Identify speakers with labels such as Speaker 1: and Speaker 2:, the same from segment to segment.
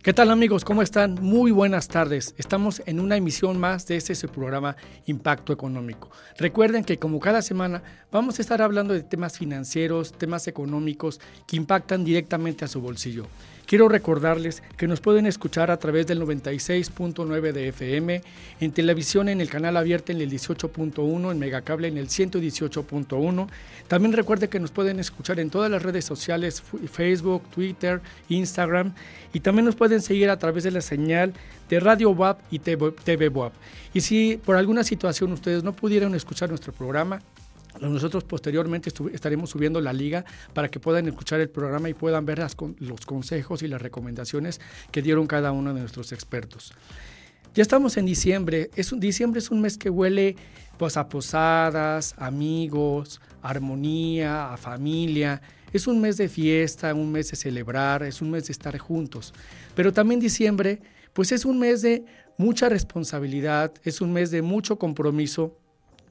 Speaker 1: ¿Qué tal amigos? ¿Cómo están? Muy buenas tardes. Estamos en una emisión más de este programa Impacto Económico. Recuerden que como cada semana vamos a estar hablando de temas financieros, temas económicos que impactan directamente a su bolsillo. Quiero recordarles que nos pueden escuchar a través del 96.9 de FM, en televisión en el canal abierto en el 18.1, en Megacable en el 118.1. También recuerde que nos pueden escuchar en todas las redes sociales, Facebook, Twitter, Instagram, y también nos pueden seguir a través de la señal de Radio WAP y TV WAP. Y si por alguna situación ustedes no pudieron escuchar nuestro programa, nosotros posteriormente estaremos subiendo la liga para que puedan escuchar el programa y puedan ver los consejos y las recomendaciones que dieron cada uno de nuestros expertos. Ya estamos en diciembre. Es un, diciembre es un mes que huele pues, a posadas, amigos, armonía, a familia. Es un mes de fiesta, un mes de celebrar, es un mes de estar juntos. Pero también diciembre, pues es un mes de mucha responsabilidad, es un mes de mucho compromiso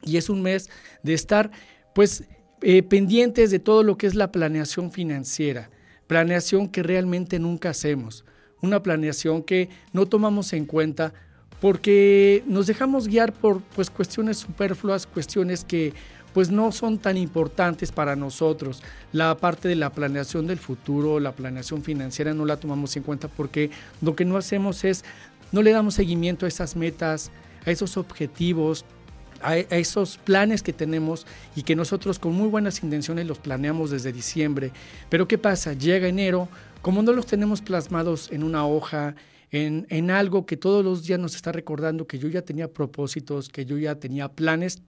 Speaker 1: y es un mes de estar pues eh, pendientes de todo lo que es la planeación financiera, planeación que realmente nunca hacemos, una planeación que no tomamos en cuenta porque nos dejamos guiar por pues cuestiones superfluas, cuestiones que pues no son tan importantes para nosotros. La parte de la planeación del futuro, la planeación financiera no la tomamos en cuenta porque lo que no hacemos es no le damos seguimiento a esas metas, a esos objetivos, a, esos planes que tenemos y que nosotros con muy buenas intenciones los planeamos desde diciembre. Pero ¿qué pasa? Llega enero, como no los tenemos plasmados en una hoja, en, en algo que todos los días nos está recordando que yo ya tenía propósitos, que yo ya tenía planes,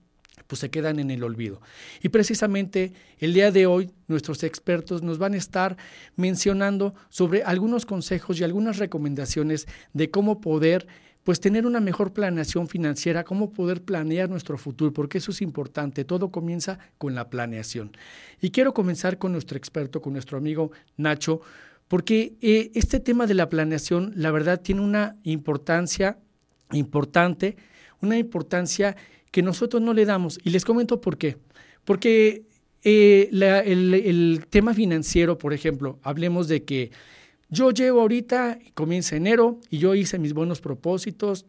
Speaker 1: pues se quedan en el olvido. Y precisamente el día de hoy nuestros expertos nos van a estar mencionando sobre algunos consejos y algunas recomendaciones de cómo poder pues tener una mejor planeación financiera, cómo poder planear nuestro futuro, porque eso es importante, todo comienza con la planeación. Y quiero comenzar con nuestro experto, con nuestro amigo Nacho, porque eh, este tema de la planeación, la verdad, tiene una importancia importante, una importancia que nosotros no le damos. Y les comento por qué. Porque eh, el, tema financiero, por ejemplo, hablemos de que yo llego ahorita, comienza enero y yo hice mis buenos propósitos,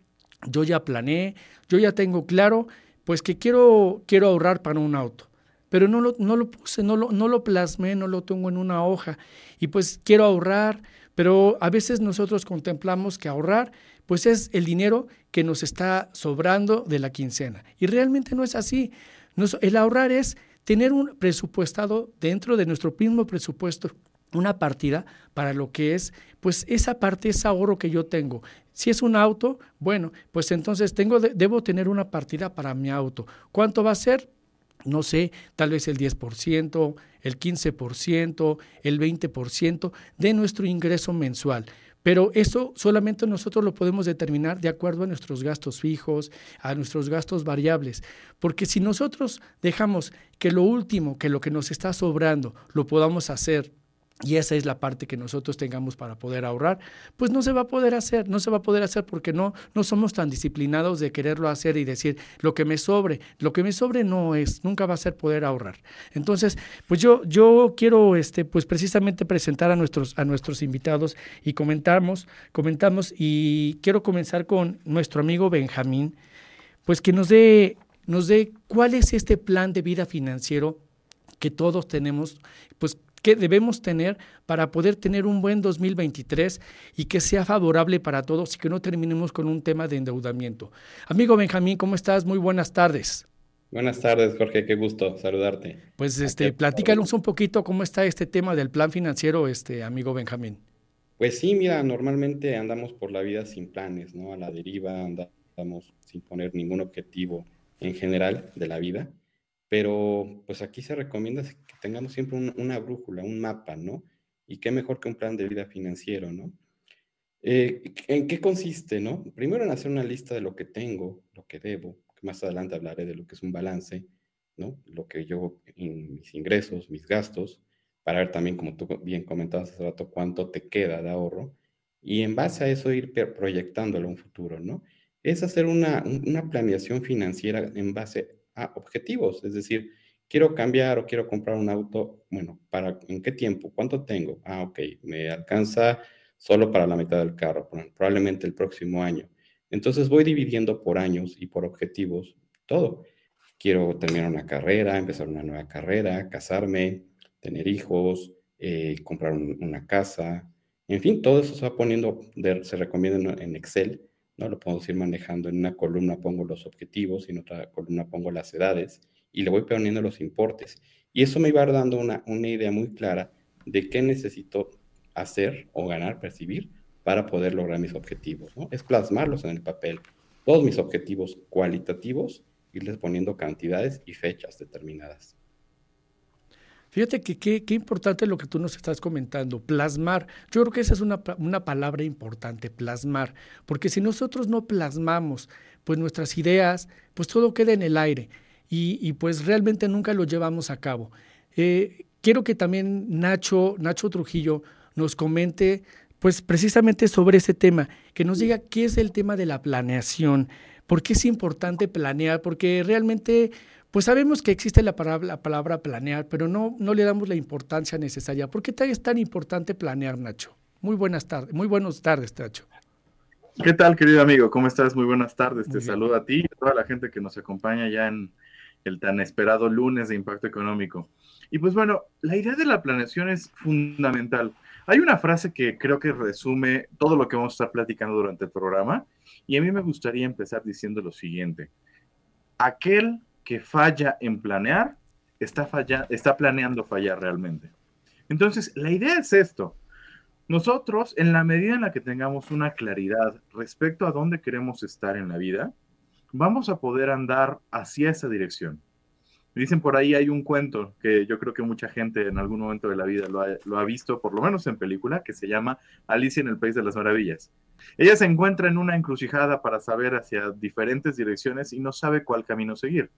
Speaker 1: yo ya planeé, yo ya tengo claro, pues que quiero, quiero ahorrar para un auto. Pero no lo, no lo puse, no lo, no lo plasmé, no lo tengo en una hoja. Y pues quiero ahorrar, pero a veces nosotros contemplamos que ahorrar, pues es el dinero que nos está sobrando de la quincena. Y realmente no es así. el ahorrar es tener un presupuestado dentro de nuestro mismo presupuesto una partida para lo que es, pues esa parte, ese ahorro que yo tengo. Si es un auto, bueno, pues entonces tengo, debo tener una partida para mi auto. ¿Cuánto va a ser? No sé, tal vez el 10%, el 15%, el 20% de nuestro ingreso mensual. Pero eso solamente nosotros lo podemos determinar de acuerdo a nuestros gastos fijos, a nuestros gastos variables. Porque si nosotros dejamos que lo último, que lo que nos está sobrando, lo podamos hacer y esa es la parte que nosotros tengamos para poder ahorrar, pues no se va a poder hacer, no se va a poder hacer porque no, no somos tan disciplinados de quererlo hacer y decir lo que me sobre, lo que me sobre no es, nunca va a ser poder ahorrar. Entonces, pues yo, yo quiero este, pues precisamente presentar a nuestros, a nuestros invitados y comentamos, comentamos y quiero comenzar con nuestro amigo Benjamín, pues que nos dé, nos dé cuál es este plan de vida financiero que todos tenemos, pues que debemos tener para poder tener un buen 2023 y que sea favorable para todos y que no terminemos con un tema de endeudamiento. Amigo Benjamín, ¿cómo estás? Muy buenas tardes.
Speaker 2: Buenas tardes, Jorge, qué gusto saludarte.
Speaker 1: Pues este, platícanos un poquito cómo está este tema del plan financiero, este amigo Benjamín.
Speaker 2: Pues sí, mira, normalmente andamos por la vida sin planes, ¿no? A la deriva, andamos sin poner ningún objetivo en general de la vida. Pero pues aquí se recomienda que tengamos siempre una brújula, un mapa, ¿no? Y qué mejor que un plan de vida financiero, ¿no? Eh, ¿En qué consiste, no? Primero en hacer una lista de lo que tengo, lo que debo, que más adelante hablaré de lo que es un balance, ¿no? Lo que yo, mis ingresos, mis gastos, para ver también, como tú bien comentabas hace rato, cuánto te queda de ahorro y en base a eso ir proyectándolo a un futuro, ¿no? Es hacer una, una planeación financiera en base objetivos, es decir, quiero cambiar o quiero comprar un auto, bueno, ¿para en qué tiempo? ¿Cuánto tengo? Ah, ok, me alcanza solo para la mitad del carro, probablemente el próximo año. Entonces voy dividiendo por años y por objetivos todo. Quiero terminar una carrera, empezar una nueva carrera, casarme, tener hijos, eh, comprar una casa, en fin, todo eso se va poniendo, se recomienda en Excel, ¿no? Lo podemos ir manejando. En una columna pongo los objetivos y en otra columna pongo las edades y le voy poniendo los importes. Y eso me va dando una, una idea muy clara de qué necesito hacer o ganar, percibir para poder lograr mis objetivos. ¿no? Es plasmarlos en el papel. Todos mis objetivos cualitativos, irles poniendo cantidades y fechas determinadas.
Speaker 1: Fíjate que qué importante lo que tú nos estás comentando, plasmar. Yo creo que esa es una, una, palabra importante, plasmar, porque si nosotros no plasmamos pues nuestras ideas, pues todo queda en el aire y, pues realmente nunca lo llevamos a cabo. Eh, quiero que también Nacho, Nacho Trujillo nos comente pues precisamente sobre ese tema, que nos diga qué es el tema de la planeación, por qué es importante planear, porque realmente pues sabemos que existe la palabra, la palabra planear, pero no, no le damos la importancia necesaria. ¿Por qué es tan importante planear, Nacho? Muy buenas tardes, muy buenas tardes, Nacho.
Speaker 3: ¿Qué tal, querido amigo? ¿Cómo estás? Muy buenas tardes. Te saludo a ti y a toda la gente que nos acompaña ya en el tan esperado lunes de impacto económico. Y pues bueno, la idea de la planeación es fundamental. Hay una frase que creo que resume todo lo que vamos a estar platicando durante el programa y a mí me gustaría empezar diciendo lo siguiente. Aquel que falla en planear está, falla, está planeando fallar realmente. Entonces, la idea es esto. Nosotros, en la medida en la que tengamos una claridad respecto a dónde queremos estar en la vida, vamos a poder andar hacia esa dirección. Dicen por ahí hay un cuento que yo creo que mucha gente en algún momento de la vida lo ha, lo ha, visto, por lo menos en película, que se llama Alicia en el País de las Maravillas. Ella se encuentra en una encrucijada para saber hacia diferentes direcciones y no sabe cuál camino seguir.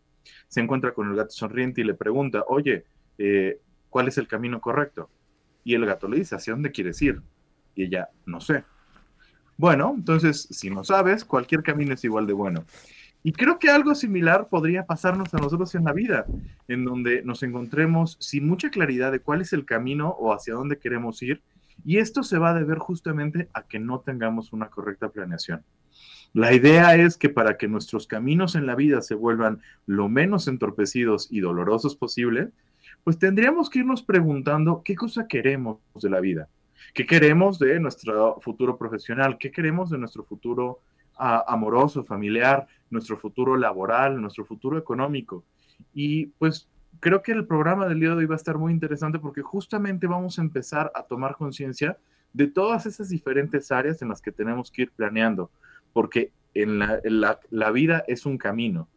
Speaker 3: Se encuentra con el gato sonriente y le pregunta, oye, eh, ¿cuál es el camino correcto? Y el gato le dice, ¿hacia dónde quieres ir? Y ella, no sé. Bueno, entonces, si no sabes, cualquier camino es igual de bueno. Y creo que algo similar podría pasarnos a nosotros en la vida, en donde nos encontremos sin mucha claridad de cuál es el camino o hacia dónde queremos ir. Y esto se va a deber justamente a que no tengamos una correcta planeación. La idea es que para que nuestros caminos en la vida se vuelvan lo menos entorpecidos y dolorosos posible, pues tendríamos que irnos preguntando qué cosa queremos de la vida, qué queremos de nuestro futuro profesional, qué queremos de nuestro futuro amoroso, familiar, nuestro futuro laboral, nuestro futuro económico. Y pues creo que el programa del día de hoy va a estar muy interesante porque justamente vamos a empezar a tomar conciencia de todas esas diferentes áreas en las que tenemos que ir planeando, porque en la, la, vida es un camino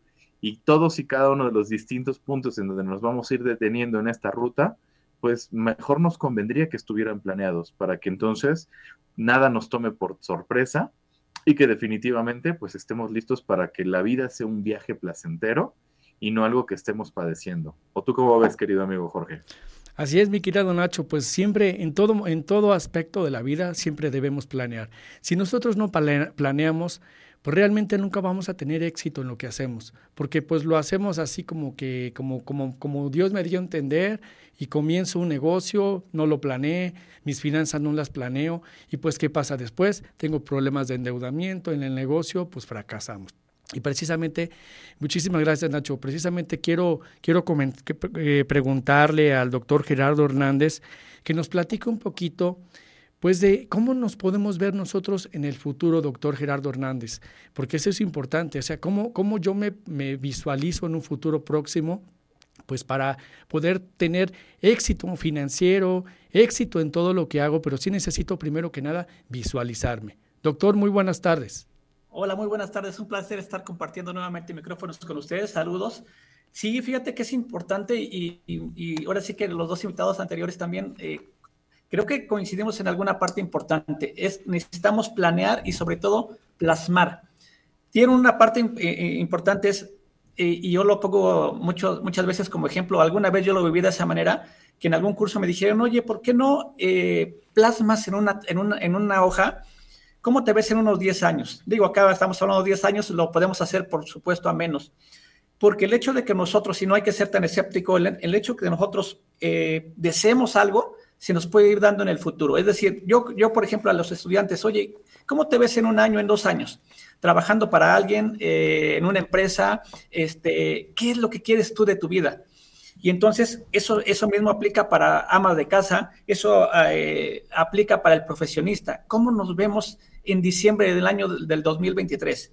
Speaker 3: y todos y cada uno de los distintos puntos en donde nos vamos a ir deteniendo en esta ruta, pues mejor nos convendría que estuvieran planeados para que entonces nada nos tome por sorpresa y que definitivamente pues estemos listos para que la vida sea un viaje placentero y no algo que estemos padeciendo. ¿O tú cómo ves, querido amigo Jorge?
Speaker 1: Así es, mi querido Nacho, pues siempre en todo, en todo aspecto de la vida siempre debemos planear. Si nosotros no planeamos, pues realmente nunca vamos a tener éxito en lo que hacemos, porque pues lo hacemos así como que, como, como, como Dios me dio a entender y comienzo un negocio, no lo planeé, mis finanzas no las planeo y pues ¿qué pasa después? Tengo problemas de endeudamiento en el negocio, pues fracasamos. Y precisamente, muchísimas gracias Nacho, precisamente quiero, quiero eh, preguntarle al doctor Gerardo Hernández que nos platique un poquito pues de cómo nos podemos ver nosotros en el futuro, doctor Gerardo Hernández, porque eso es importante, o sea, cómo, cómo yo me, me visualizo en un futuro próximo, pues para poder tener éxito financiero, éxito en todo lo que hago, pero sí necesito primero que nada visualizarme. Doctor, muy buenas tardes.
Speaker 4: Hola, muy buenas tardes. Un placer estar compartiendo nuevamente micrófonos con ustedes. Saludos. Sí, fíjate que es importante y, ahora sí que los dos invitados anteriores también eh, creo que coincidimos en alguna parte importante. Es necesitamos planear y sobre todo plasmar. Tiene una parte eh, eh, importante es, y yo lo pongo mucho, muchas veces como ejemplo, alguna vez yo lo viví de esa manera, que en algún curso me dijeron, oye, ¿por qué no eh, plasmas en una, en, una, en una hoja cómo te ves en unos 10 años? Digo, acá estamos hablando de 10 años, lo podemos hacer, por supuesto, a menos. Porque el hecho de que nosotros, si no hay que ser tan escéptico, el, el hecho que nosotros eh, deseemos algo, se nos puede ir dando en el futuro. Es decir, yo, yo, por ejemplo, a los estudiantes, oye, ¿cómo te ves en un año, en dos años? Trabajando para alguien, eh, en una empresa, este, ¿qué es lo que quieres tú de tu vida? Y entonces eso, eso mismo aplica para amas de casa, eso eh, aplica para el profesionista. ¿Cómo nos vemos en diciembre del año del 2023?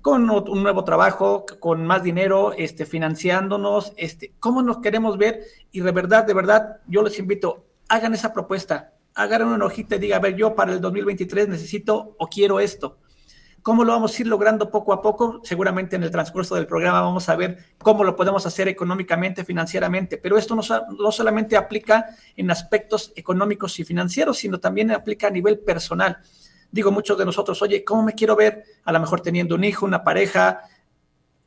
Speaker 4: Con un nuevo trabajo, con más dinero, este, financiándonos, este, ¿cómo nos queremos ver? Y de verdad, de verdad, yo les invito, hagan esa propuesta, hagan una hojita y diga, a ver, yo para el 2023 necesito o quiero esto. ¿Cómo lo vamos a ir logrando poco a poco? Seguramente en el transcurso del programa vamos a ver cómo lo podemos hacer económicamente, financieramente, pero esto no, no solamente aplica en aspectos económicos y financieros, sino también aplica a nivel personal. Digo, muchos de nosotros, oye, ¿cómo me quiero ver? A lo mejor teniendo un hijo, una pareja,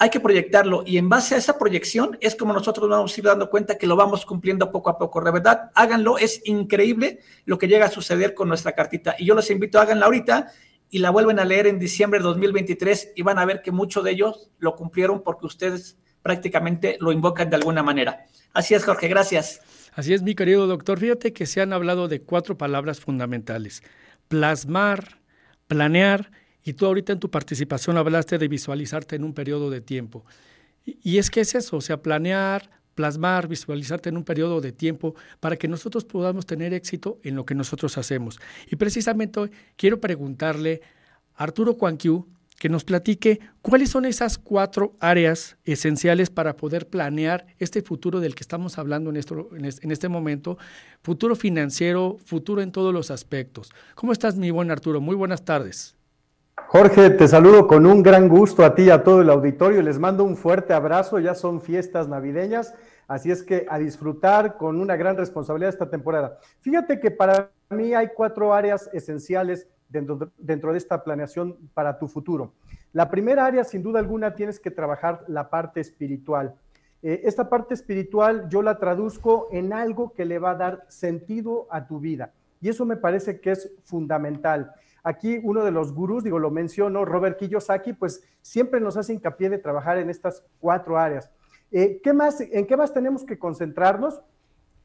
Speaker 4: hay que proyectarlo y en base a esa proyección es como nosotros vamos a ir dando cuenta que lo vamos cumpliendo poco a poco. De verdad, háganlo, es increíble lo que llega a suceder con nuestra cartita. Y yo los invito, háganla ahorita y la vuelven a leer en diciembre de 2023 y van a ver que muchos de ellos lo cumplieron porque ustedes prácticamente lo invocan de alguna manera. Así es, Jorge, gracias.
Speaker 1: Así es, mi querido doctor. Fíjate que se han hablado de cuatro palabras fundamentales. Plasmar, planear y tú ahorita en tu participación hablaste de visualizarte en un periodo de tiempo. Y, es que es eso, o sea, planear, plasmar, visualizarte en un periodo de tiempo para que nosotros podamos tener éxito en lo que nosotros hacemos. Y precisamente hoy quiero preguntarle a Arturo Cuanquiu que nos platique cuáles son esas cuatro áreas esenciales para poder planear este futuro del que estamos hablando en, esto, en este momento, futuro financiero, futuro en todos los aspectos. ¿Cómo estás, mi buen Arturo? Muy buenas tardes.
Speaker 5: Jorge, te saludo con un gran gusto a ti y a todo el auditorio. Les mando un fuerte abrazo. Ya son fiestas navideñas, así es que a disfrutar con una gran responsabilidad esta temporada. Fíjate que para mí hay cuatro áreas esenciales dentro, de esta planeación para tu futuro. La primera área, sin duda alguna, tienes que trabajar la parte espiritual. Eh, esta parte espiritual yo la traduzco en algo que le va a dar sentido a tu vida. Y eso me parece que es fundamental. Aquí uno de los gurús, digo, lo menciono, Robert Kiyosaki, pues siempre nos hace hincapié de trabajar en estas cuatro áreas. Eh, ¿qué más, ¿En qué más tenemos que concentrarnos?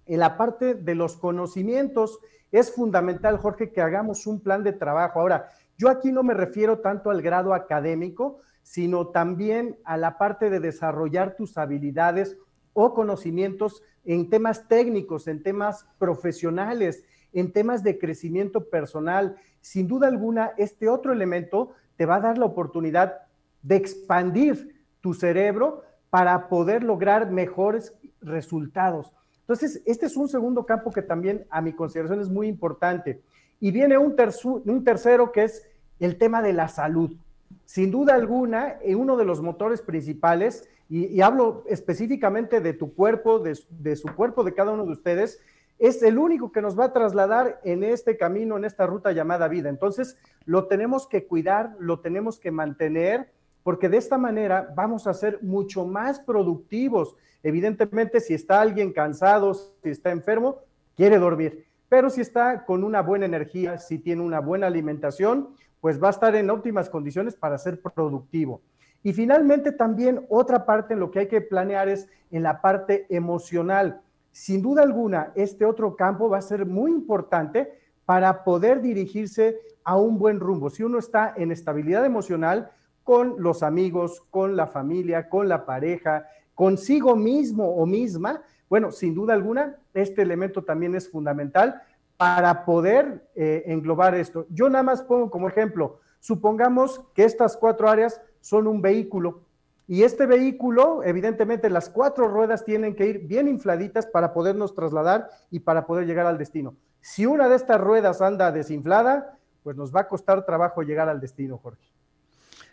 Speaker 5: En la parte de los conocimientos. Es fundamental, Jorge, que hagamos un plan de trabajo. Ahora, yo aquí no me refiero tanto al grado académico, sino también a la parte de desarrollar tus habilidades o conocimientos en temas técnicos, en temas profesionales, en temas de crecimiento personal. Sin duda alguna, este otro elemento te va a dar la oportunidad de expandir tu cerebro para poder lograr mejores resultados. Entonces, este es un segundo campo que también a mi consideración es muy importante. Y viene un, tercero que es el tema de la salud. Sin duda alguna, eh, uno de los motores principales, y, hablo específicamente de tu cuerpo, de su cuerpo, de cada uno de ustedes, es el único que nos va a trasladar en este camino, en esta ruta llamada vida. Entonces, lo tenemos que cuidar, lo tenemos que mantener, porque de esta manera vamos a ser mucho más productivos. Evidentemente, si está alguien cansado, si está enfermo, quiere dormir. Pero si está con una buena energía, si tiene una buena alimentación, pues va a estar en óptimas condiciones para ser productivo. Y finalmente también otra parte en lo que hay que planear es en la parte emocional sin duda alguna, este otro campo va a ser muy importante para poder dirigirse a un buen rumbo. Si uno está en estabilidad emocional con los amigos, con la familia, con la pareja, consigo mismo o misma, bueno, sin duda alguna, este elemento también es fundamental para poder eh, englobar esto. Yo nada más pongo como ejemplo, supongamos que estas cuatro áreas son un vehículo y este vehículo, evidentemente, las cuatro ruedas tienen que ir bien infladitas para podernos trasladar y para poder llegar al destino. Si una de estas ruedas anda desinflada, pues nos va a costar trabajo llegar al destino, Jorge.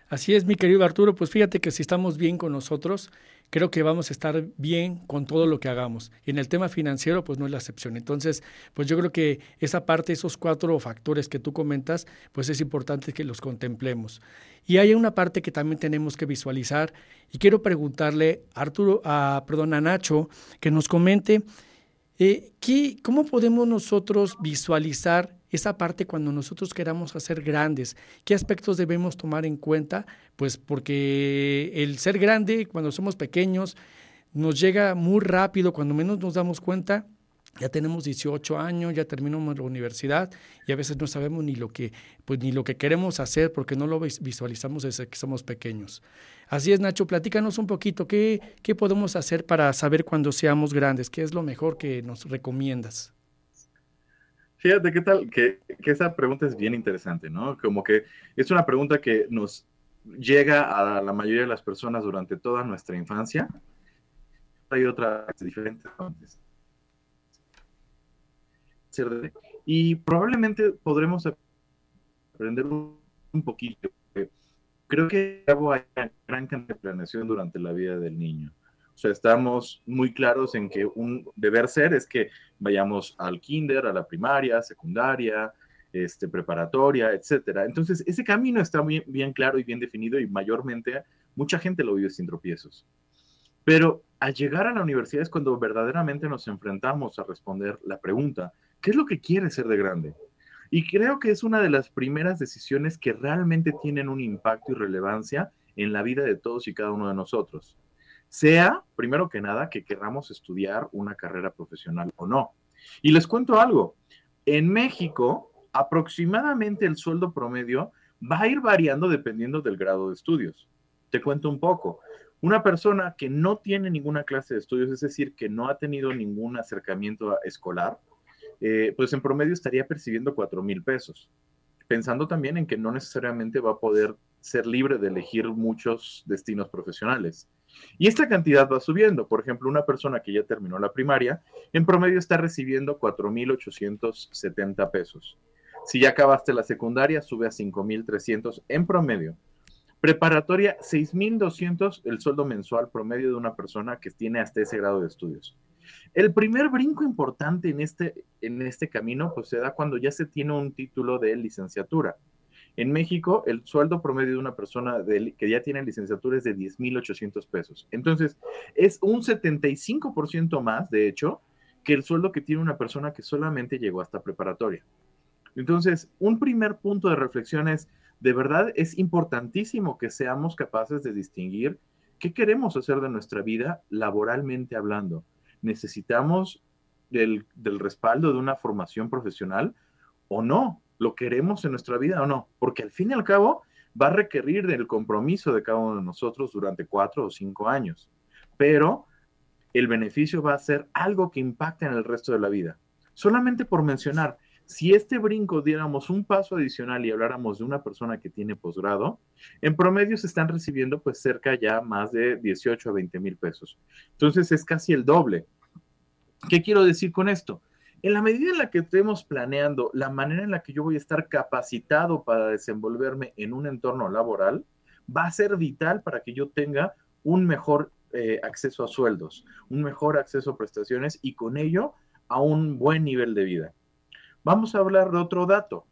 Speaker 1: Así es, mi querido Arturo, pues fíjate que si estamos bien con nosotros, creo que vamos a estar bien con todo lo que hagamos. Y en el tema financiero, pues no es la excepción. Entonces, pues yo creo que esa parte, esos cuatro factores que tú comentas, pues es importante que los contemplemos. Y hay una parte que también tenemos que visualizar y quiero preguntarle a Arturo, a, perdón, a Nacho, que nos comente Eh, ¿qué, ¿Cómo podemos nosotros visualizar esa parte cuando nosotros queramos hacer grandes? ¿Qué aspectos debemos tomar en cuenta? Pues porque el ser grande cuando somos pequeños nos llega muy rápido, cuando menos nos damos cuenta, ya tenemos 18 años, ya terminamos la universidad y a veces no sabemos ni lo que, pues, ni lo que queremos hacer porque no lo visualizamos desde que somos pequeños. Así es, Nacho, platícanos un poquito, ¿qué, qué podemos hacer para saber cuando seamos grandes? ¿Qué es lo mejor que nos recomiendas?
Speaker 3: Fíjate, ¿qué tal? Que, esa pregunta es bien interesante, ¿no? Como que es una pregunta que nos llega a la mayoría de las personas durante toda nuestra infancia. Hay otras diferentes y probablemente podremos aprender un, poquito. Creo que hay una gran cantidad durante la vida del niño. O sea, estamos muy claros en que un deber ser es que vayamos al kinder, a la primaria, secundaria, este, preparatoria, etcétera. Entonces, ese camino está muy bien claro y bien definido y mayormente mucha gente lo vive sin tropiezos. Pero al llegar a la universidad es cuando verdaderamente nos enfrentamos a responder la pregunta, ¿Qué es lo que quiere ser de grande? Y creo que es una de las primeras decisiones que realmente tienen un impacto y relevancia en la vida de todos y cada uno de nosotros. Sea, primero que nada, que queramos estudiar una carrera profesional o no. Y les cuento algo. En México, aproximadamente el sueldo promedio va a ir variando dependiendo del grado de estudios. Te cuento un poco. Una persona que no tiene ninguna clase de estudios, es decir, que no ha tenido ningún acercamiento escolar, eh, pues en promedio estaría percibiendo 4 mil pesos, pensando también en que no necesariamente va a poder ser libre de elegir muchos destinos profesionales. Y esta cantidad va subiendo. Por ejemplo, una persona que ya terminó la primaria, en promedio está recibiendo 4.870 pesos. Si ya acabaste la secundaria, sube a 5.300 en promedio. Preparatoria, 6.200 el sueldo mensual promedio de una persona que tiene hasta ese grado de estudios. El primer brinco importante en este, en este camino pues se da cuando ya se tiene un título de licenciatura. En México, el sueldo promedio de una persona que ya tiene licenciatura es de 10.800 pesos. Entonces, es un 75% más, de hecho, que el sueldo que tiene una persona que solamente llegó hasta preparatoria. Entonces, un primer punto de reflexión es, de verdad es importantísimo que seamos capaces de distinguir qué queremos hacer de nuestra vida laboralmente hablando necesitamos del, respaldo de una formación profesional o no, lo queremos en nuestra vida o no, porque al fin y al cabo va a requerir del compromiso de cada uno de nosotros durante cuatro o cinco años, pero el beneficio va a ser algo que impacte en el resto de la vida. Solamente por mencionar, si este brinco diéramos un paso adicional y habláramos de una persona que tiene posgrado, en promedio se están recibiendo pues cerca ya más de 18 a 20 mil pesos. Entonces es casi el doble. ¿Qué quiero decir con esto? En la medida en la que estemos planeando la manera en la que yo voy a estar capacitado para desenvolverme en un entorno laboral, va a ser vital para que yo tenga un mejor eh, acceso a sueldos, un mejor acceso a prestaciones y con ello a un buen nivel de vida. Vamos a hablar de otro dato.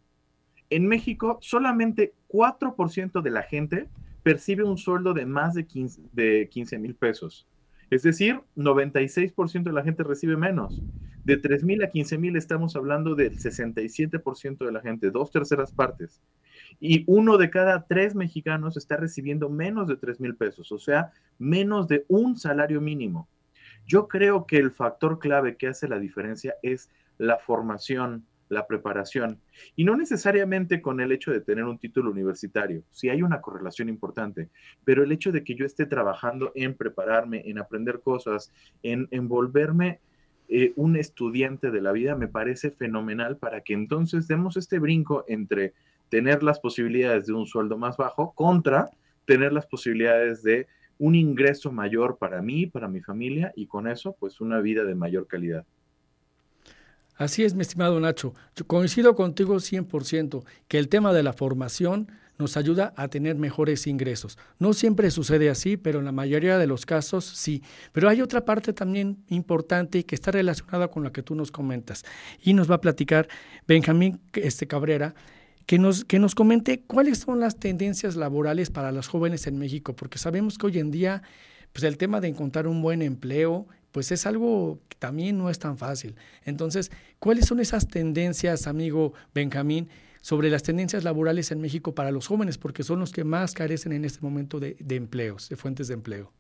Speaker 3: En México, solamente 4% de la gente percibe un sueldo de más de 15 mil pesos. Es decir, 96% de la gente recibe menos. De 3 mil a 15 mil estamos hablando del 67% de la gente, dos terceras partes. Y uno de cada tres mexicanos está recibiendo menos de 3 mil pesos, o sea, menos de un salario mínimo. Yo creo que el factor clave que hace la diferencia es la formación, la preparación. Y no necesariamente con el hecho de tener un título universitario, sí hay una correlación importante, pero el hecho de que yo esté trabajando en prepararme, en aprender cosas, en envolverme eh, un estudiante de la vida, me parece fenomenal para que entonces demos este brinco entre tener las posibilidades de un sueldo más bajo contra tener las posibilidades de un ingreso mayor para mí, para mi familia y con eso pues una vida de mayor calidad.
Speaker 1: Así es, mi estimado Nacho. Coincido contigo 100% que el tema de la formación nos ayuda a tener mejores ingresos. No siempre sucede así, pero en la mayoría de los casos sí. Pero hay otra parte también importante que está relacionada con la que tú nos comentas. Y nos va a platicar Benjamín este, Cabrera, que nos, que nos comente cuáles son las tendencias laborales para los jóvenes en México, porque sabemos que hoy en día pues el tema de encontrar un buen empleo pues es algo que también no es tan fácil. Entonces, ¿cuáles son esas tendencias, amigo Benjamín, sobre las tendencias laborales en México para los jóvenes? Porque son los que más carecen en este momento de, empleos, de fuentes de empleo.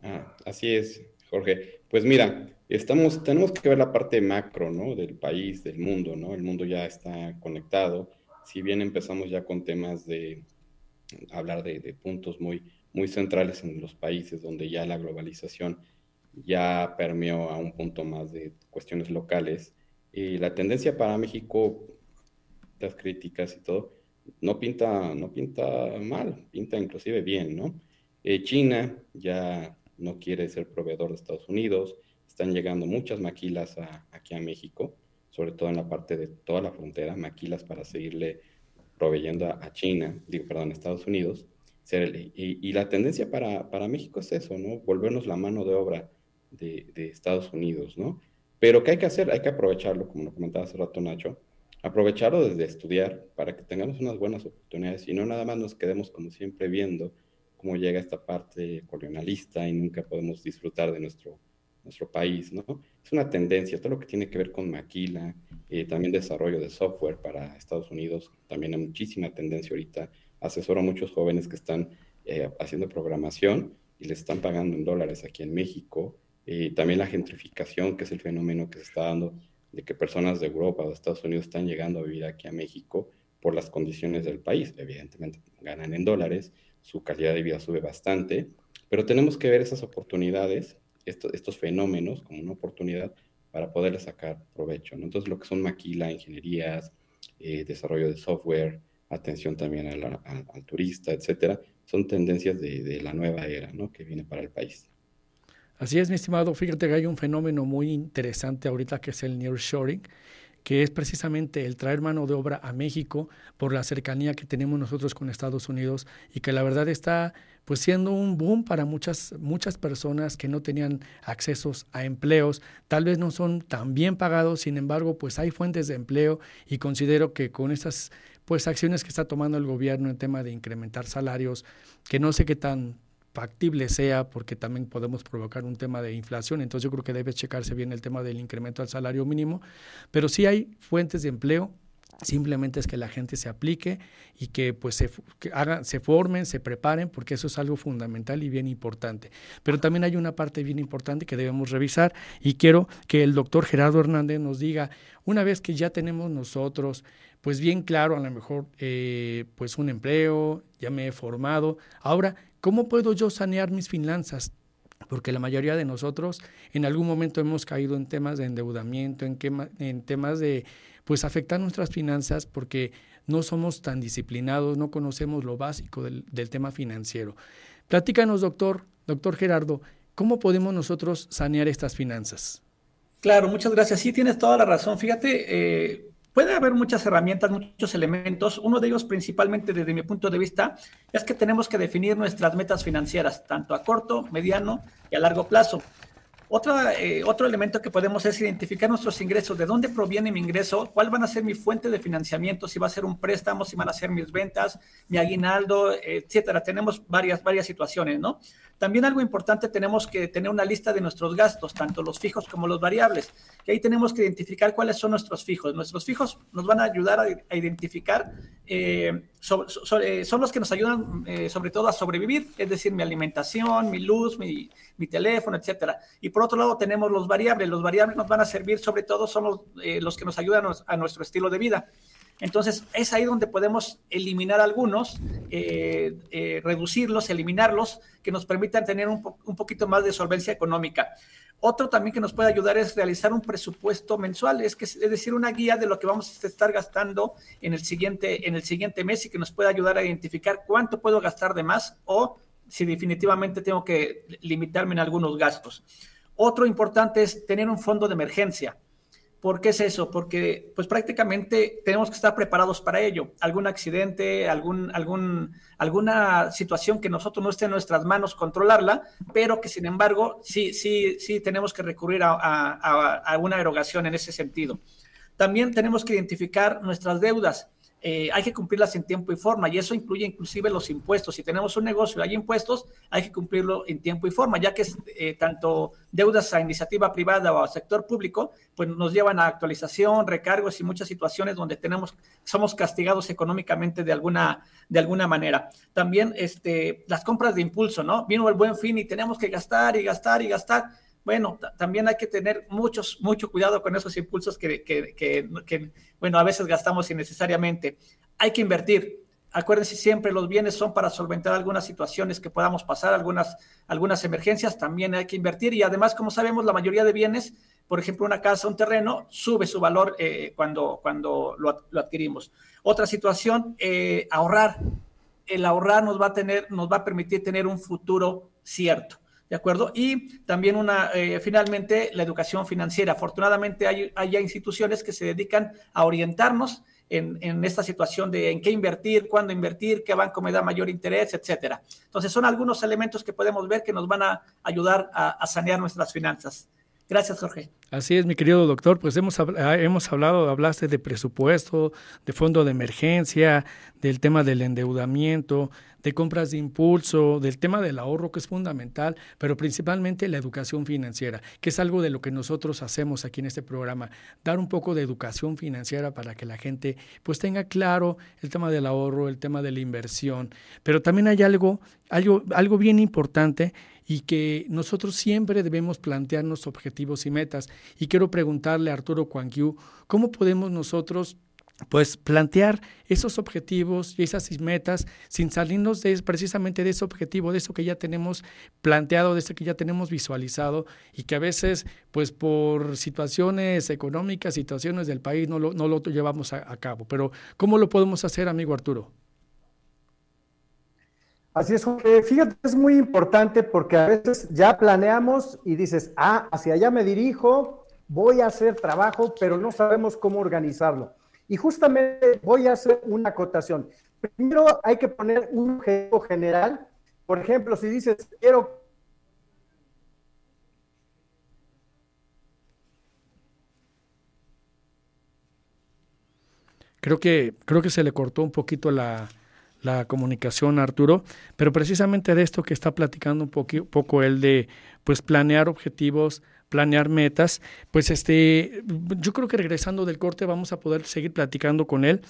Speaker 2: Ah, así es, Jorge. Pues mira, estamos, tenemos que ver la parte macro, ¿no? Del país, del mundo, ¿no? El mundo ya está conectado. Si bien empezamos ya con temas de hablar de, de puntos muy, muy centrales en los países donde ya la globalización ya permeó a un punto más de cuestiones locales. Y la tendencia para México, las críticas y todo, no pinta, no pinta mal, pinta inclusive bien, ¿no? Eh, China ya no quiere ser proveedor de Estados Unidos, están llegando muchas maquilas aquí a México, sobre todo en la parte de toda la frontera, maquilas para seguirle proveyendo a, China, digo, perdón, a Estados Unidos. y, la tendencia para, para México es eso, ¿no? Volvernos la mano de obra de, Estados Unidos, ¿no? Pero ¿qué hay que hacer? Hay que aprovecharlo, como lo comentaba hace rato Nacho, aprovecharlo desde estudiar para que tengamos unas buenas oportunidades y no nada más nos quedemos como siempre viendo cómo llega esta parte colonialista y nunca podemos disfrutar de nuestro, nuestro país, ¿no? Es una tendencia, todo lo que tiene que ver con maquila, eh, también desarrollo de software para Estados Unidos, también hay muchísima tendencia ahorita. Asesoro a muchos jóvenes que están eh, haciendo programación y les están pagando en dólares aquí en México y también la gentrificación, que es el fenómeno que se está dando de que personas de Europa o de Estados Unidos están llegando a vivir aquí a México por las condiciones del país. Evidentemente ganan en dólares, su calidad de vida sube bastante, pero tenemos que ver esas oportunidades, estos, fenómenos como una oportunidad para poderles sacar provecho. Entonces, lo que son maquila, ingenierías, eh, desarrollo de software, atención también al, turista, etcétera, son tendencias de, de, la nueva era ¿no? que viene para el país.
Speaker 1: Así es, mi estimado. Fíjate que hay un fenómeno muy interesante ahorita que es el nearshoring, que es precisamente el traer mano de obra a México por la cercanía que tenemos nosotros con Estados Unidos y que la verdad está pues siendo un boom para muchas muchas personas que no tenían accesos a empleos, tal vez no son tan bien pagados, sin embargo, pues hay fuentes de empleo y considero que con estas pues acciones que está tomando el gobierno en tema de incrementar salarios, que no sé qué tan factible sea, porque también podemos provocar un tema de inflación. Entonces yo creo que debe checarse bien el tema del incremento al salario mínimo, pero sí hay fuentes de empleo. Simplemente es que la gente se aplique y que pues se, hagan, se formen, se preparen, porque eso es algo fundamental y bien importante. Pero también hay una parte bien importante que debemos revisar y quiero que el doctor Gerardo Hernández nos diga, una vez que ya tenemos nosotros pues bien claro, a lo mejor eh, pues un empleo, ya me he formado. Ahora, ¿Cómo puedo yo sanear mis finanzas? Porque la mayoría de nosotros en algún momento hemos caído en temas de endeudamiento, en, temas de pues afectar nuestras finanzas porque no somos tan disciplinados, no conocemos lo básico del, tema financiero. Platícanos, doctor, doctor Gerardo, ¿cómo podemos nosotros sanear estas finanzas?
Speaker 4: Claro, muchas gracias. Sí, tienes toda la razón. Fíjate, eh, Puede haber muchas herramientas, muchos elementos. Uno de ellos, principalmente desde mi punto de vista, es que tenemos que definir nuestras metas financieras, tanto a corto, mediano y a largo plazo. Otra, eh, otro elemento que podemos es identificar nuestros ingresos, de dónde proviene mi ingreso, cuál van a ser mi fuente de financiamiento, si va a ser un préstamo, si van a ser mis ventas, mi aguinaldo, etcétera. Tenemos varias, varias situaciones, ¿no? También algo importante, tenemos que tener una lista de nuestros gastos, tanto los fijos como los variables, que ahí tenemos que identificar cuáles son nuestros fijos. Nuestros fijos nos van a ayudar a, identificar, eh, eh, son los que nos ayudan eh, sobre todo a sobrevivir, es decir, mi alimentación, mi luz, mi, mi, teléfono, etcétera. Y por otro lado tenemos los variables. Los variables nos van a servir sobre todo, son los, los que nos ayudan a nuestro estilo de vida. Entonces, es ahí donde podemos eliminar algunos, eh, eh, reducirlos, eliminarlos, que nos permitan tener un, poquito más de solvencia económica. Otro también que nos puede ayudar es realizar un presupuesto mensual, es, que, es decir, una guía de lo que vamos a estar gastando en el, siguiente, en el siguiente mes y que nos puede ayudar a identificar cuánto puedo gastar de más o si definitivamente tengo que limitarme en algunos gastos. Otro importante es tener un fondo de emergencia. ¿Por qué es eso? Porque pues prácticamente tenemos que estar preparados para ello. Algún accidente, algún, algún, alguna situación que nosotros no esté en nuestras manos controlarla, pero que sin embargo sí, sí, sí tenemos que recurrir a, a, a una en ese sentido. También tenemos que identificar nuestras deudas. Eh, hay que cumplirlas en tiempo y forma y eso incluye inclusive los impuestos. Si tenemos un negocio y hay impuestos, hay que cumplirlo en tiempo y forma, ya que eh, tanto deudas a iniciativa privada o al sector público, pues nos llevan a actualización, recargos y muchas situaciones donde tenemos, somos castigados económicamente de alguna, de alguna manera. También este, las compras de impulso, ¿no? Vino el buen fin y tenemos que gastar y gastar y gastar bueno, también hay que tener mucho cuidado con esos impulsos que, que, que, bueno, a veces gastamos innecesariamente. Hay que invertir. Acuérdense siempre, los bienes son para solventar algunas situaciones que podamos pasar, algunas, algunas emergencias, también hay que invertir. Y además, como sabemos, la mayoría de bienes, por ejemplo, una casa, un terreno, sube su valor eh, cuando, cuando lo, adquirimos. Otra situación, eh, ahorrar. El ahorrar nos va a tener, nos va a permitir tener un futuro cierto. ¿De acuerdo? Y también una, eh, finalmente, la educación financiera. Afortunadamente hay, hay instituciones que se dedican a orientarnos en, en, esta situación de en qué invertir, cuándo invertir, qué banco me da mayor interés, etcétera. Entonces, son algunos elementos que podemos ver que nos van a ayudar a, a sanear nuestras finanzas. Gracias, Jorge.
Speaker 1: Así es, mi querido doctor. Pues hemos, ah, hemos hablado, hablaste de presupuesto, de fondo de emergencia, del tema del endeudamiento, de compras de impulso, del tema del ahorro que es fundamental, pero principalmente la educación financiera, que es algo de lo que nosotros hacemos aquí en este programa, dar un poco de educación financiera para que la gente pues tenga claro el tema del ahorro, el tema de la inversión, pero también hay algo, algo, algo bien importante y que nosotros siempre debemos plantearnos objetivos y metas. Y quiero preguntarle a Arturo Cuanquiu, ¿cómo podemos nosotros pues plantear esos objetivos y esas metas sin salirnos de precisamente de ese objetivo, de eso que ya tenemos planteado, de eso que ya tenemos visualizado y que a veces pues por situaciones económicas, situaciones del país no lo, no lo llevamos a, cabo. Pero ¿cómo lo podemos hacer, amigo Arturo?
Speaker 6: Así es, fíjate, es muy importante porque a veces ya planeamos y dices, ah, hacia allá me dirijo, voy a hacer trabajo, pero no sabemos cómo organizarlo. Y justamente voy a hacer una acotación. Primero hay que poner un objetivo general. Por ejemplo, si dices, quiero...
Speaker 1: Creo que, creo que se le cortó un poquito la, la comunicación Arturo, pero precisamente de esto que está platicando un poco, poco él de pues planear objetivos, planear metas, pues este, yo creo que regresando del corte vamos a poder seguir platicando con él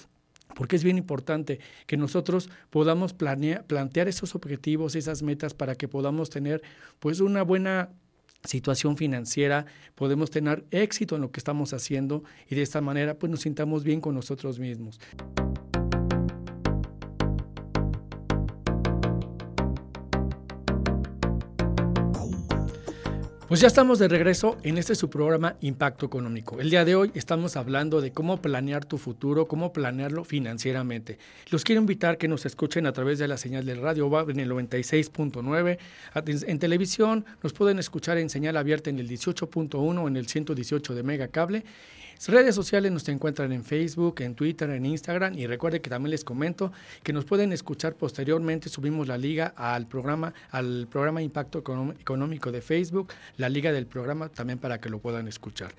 Speaker 1: porque es bien importante que nosotros podamos planear, plantear esos objetivos, esas metas para que podamos tener pues una buena situación financiera, podemos tener éxito en lo que estamos haciendo y de esta manera pues nos sintamos bien con nosotros mismos. Pues ya estamos de regreso en este su programa Impacto Económico. El día de hoy estamos hablando de cómo planear tu futuro, cómo planearlo financieramente. Los quiero invitar que nos escuchen a través de la señal del radio en el 96.9. En televisión nos pueden escuchar en señal abierta en el 18.1 o en el 118 de Mega Cable redes sociales nos encuentran en Facebook, en Twitter, en Instagram y recuerde que también les comento que nos pueden escuchar posteriormente. Subimos la liga al programa, al programa Impacto Económico de Facebook, la liga del programa también para que lo puedan escuchar.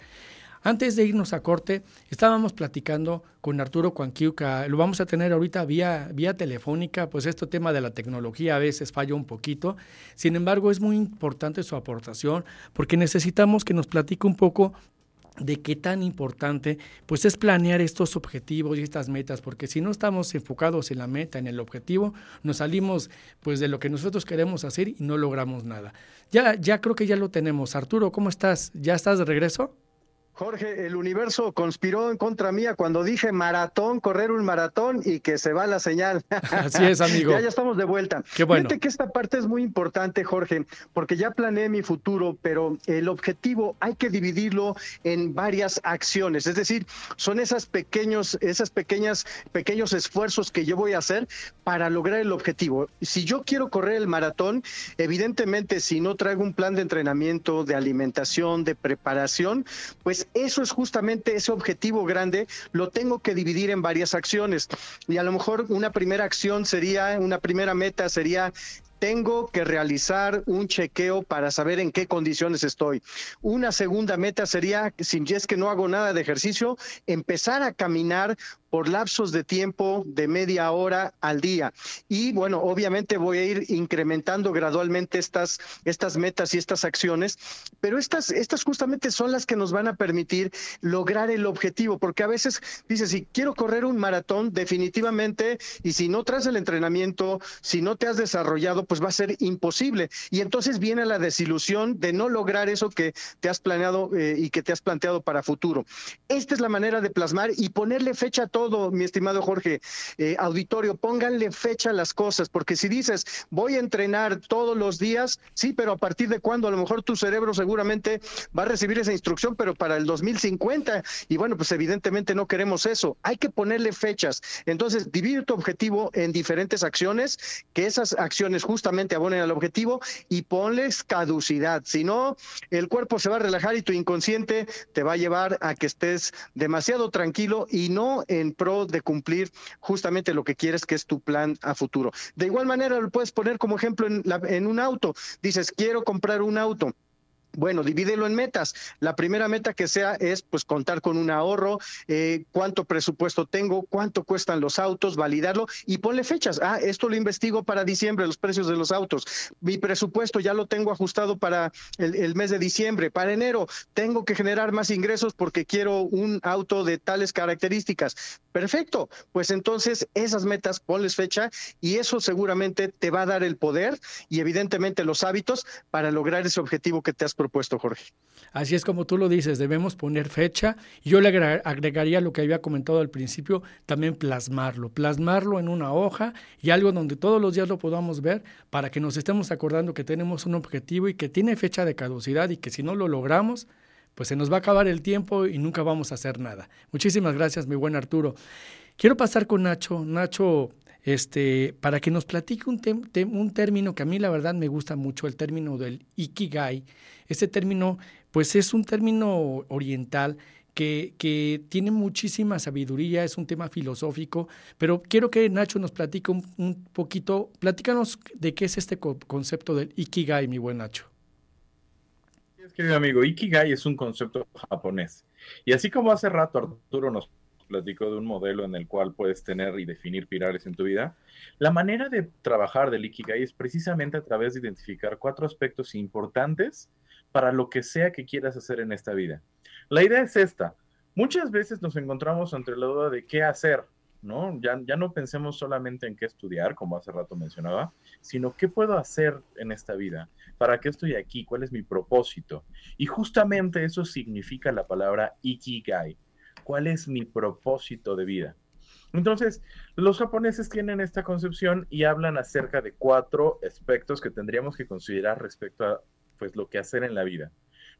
Speaker 1: Antes de irnos a corte, estábamos platicando con Arturo Cuanquiuca, lo vamos a tener ahorita vía, vía telefónica, pues este tema de la tecnología a veces falla un poquito, sin embargo es muy importante su aportación porque necesitamos que nos platique un poco de qué tan importante pues es planear estos objetivos y estas metas, porque si no estamos enfocados en la meta, en el objetivo, nos salimos pues de lo que nosotros queremos hacer y no logramos nada. Ya ya creo que ya lo tenemos. Arturo, ¿cómo estás? ¿Ya estás de regreso?
Speaker 5: Jorge, el universo conspiró en contra mía cuando dije maratón, correr un maratón y que se va la señal.
Speaker 1: Así es, amigo.
Speaker 5: ya, ya estamos de vuelta.
Speaker 1: Qué bueno.
Speaker 5: Fíjate que esta parte es muy importante, Jorge, porque ya planeé mi futuro, pero el objetivo hay que dividirlo en varias acciones. Es decir, son esas pequeños, esas pequeñas, pequeños esfuerzos que yo voy a hacer para lograr el objetivo. Si yo quiero correr el maratón, evidentemente, si no traigo un plan de entrenamiento, de alimentación, de preparación, pues eso es justamente ese objetivo grande, lo tengo que dividir en varias acciones. Y a lo mejor una primera acción sería, una primera meta sería tengo que realizar un chequeo para saber en qué condiciones estoy. Una segunda meta sería, si es que no hago nada de ejercicio, empezar a caminar por lapsos de tiempo de media hora al día. Y bueno, obviamente voy a ir incrementando gradualmente estas, estas metas y estas acciones, pero estas, estas justamente son las que nos van a permitir lograr el objetivo, porque a veces dices, si quiero correr un maratón, definitivamente, y si no traes el entrenamiento, si no te has desarrollado, pues va a ser imposible. Y entonces viene la desilusión de no lograr eso que te has planeado eh, y que te has planteado para futuro. Esta es la manera de plasmar y ponerle fecha a mi estimado Jorge. Eh, auditorio, pónganle fecha a las cosas, porque si dices, voy a entrenar todos los días, sí, pero a partir de cuándo, a lo mejor tu cerebro seguramente va a recibir esa instrucción, pero para el 2050, y bueno, pues evidentemente no queremos eso. Hay que ponerle fechas. Entonces, divide tu objetivo en diferentes acciones, que esas acciones justamente abonen al objetivo y ponles caducidad. Si no, el cuerpo se va a relajar y tu inconsciente te va a llevar a que estés demasiado tranquilo y no en pro de cumplir justamente lo que quieres, que es tu plan a futuro. De igual manera, lo puedes poner como ejemplo en, en un auto. Dices, quiero comprar un auto bueno, divídelo en metas. La primera meta que sea es pues contar con un ahorro, eh, cuánto presupuesto tengo, cuánto cuestan los autos, validarlo y ponle fechas. Ah, esto lo investigo para diciembre, los precios de los autos. Mi presupuesto ya lo tengo ajustado para el, el mes de diciembre. Para enero tengo que generar más ingresos porque quiero un auto de tales características. Perfecto. Pues entonces esas metas ponles fecha y eso seguramente te va a dar el poder y evidentemente los hábitos para lograr ese objetivo que te has propuesto, Jorge.
Speaker 1: Así es como tú lo dices, debemos poner fecha. Yo le agregaría lo que había comentado al principio, también plasmarlo, plasmarlo en una hoja y algo donde todos los días lo podamos ver para que nos estemos acordando que tenemos un objetivo y que tiene fecha de caducidad y que si no lo logramos, pues se nos va a acabar el tiempo y nunca vamos a hacer nada. Muchísimas gracias, mi buen Arturo. Quiero pasar con Nacho. Nacho, este, para que nos platique un, un término que a mí la verdad me gusta mucho, el término del Ikigai. Este término, pues es un término oriental que, tiene muchísima sabiduría, es un tema filosófico, pero quiero que Nacho nos platique un, un poquito, platícanos de qué es este concepto del Ikigai, mi buen Nacho.
Speaker 3: Querido amigo, Ikigai es un concepto japonés. Y así como hace rato Arturo nos platico de un modelo en el cual puedes tener y definir pilares en tu vida. La manera de trabajar del Ikigai es precisamente a través de identificar cuatro aspectos importantes para lo que sea que quieras hacer en esta vida. La idea es esta. Muchas veces nos encontramos ante la duda de qué hacer, ¿no? Ya, ya no pensemos solamente en qué estudiar, como hace rato mencionaba, sino qué puedo hacer en esta vida, para qué estoy aquí, cuál es mi propósito. Y justamente eso significa la palabra Ikigai cuál es mi propósito de vida. Entonces, los japoneses tienen esta concepción y hablan acerca de cuatro aspectos que tendríamos que considerar respecto a pues lo que hacer en la vida.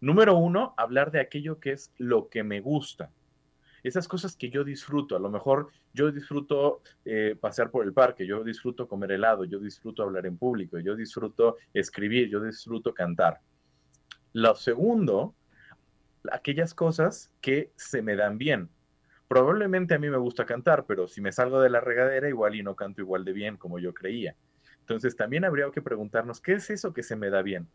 Speaker 3: Número uno, hablar de aquello que es lo que me gusta. Esas cosas que yo disfruto. A lo mejor yo disfruto eh, por el parque, yo disfruto comer helado, yo disfruto hablar en público, yo disfruto escribir, yo disfruto cantar. Lo segundo aquellas cosas que se me dan bien. Probablemente a mí me gusta cantar, pero si me salgo de la regadera igual y no canto igual de bien como yo creía. Entonces también habría que preguntarnos, ¿qué es eso que se me da bien?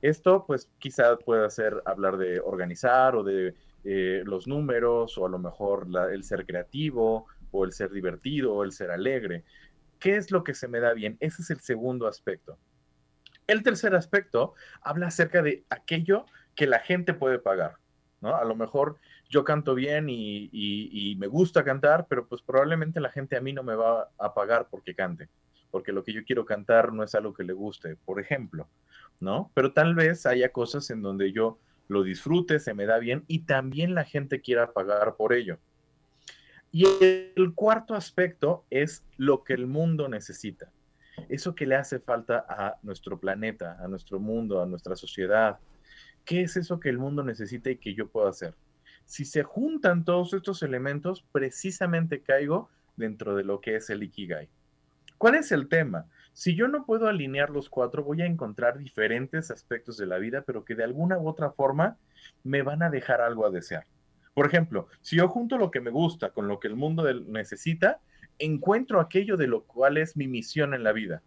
Speaker 3: Esto pues quizás pueda ser hablar de organizar o de eh, los números o a lo mejor el ser creativo o el ser divertido o el ser alegre. ¿Qué es lo que se me da bien? Ese es el segundo aspecto. El tercer aspecto habla acerca de aquello que la gente puede pagar. ¿No? A lo mejor yo canto bien y, me gusta cantar, pero pues probablemente la gente a mí no me va a pagar porque cante, porque lo que yo quiero cantar no es algo que le guste, por ejemplo, ¿no? Pero tal vez haya cosas en donde yo lo disfrute, se me da bien y también la gente quiera pagar por ello. Y el cuarto aspecto es lo que el mundo necesita. Eso que le hace falta a nuestro planeta, a nuestro mundo, a nuestra sociedad, ¿Qué es eso que el mundo necesita y que yo puedo hacer? Si se juntan todos estos elementos, precisamente caigo dentro de lo que es el Ikigai. ¿Cuál es el tema? Si yo no puedo alinear los cuatro, voy a encontrar diferentes aspectos de la vida, pero que de alguna u otra forma me van a dejar algo a desear. Por ejemplo, si yo junto lo que me gusta con lo que el mundo necesita, encuentro aquello de lo cual es mi misión en la vida,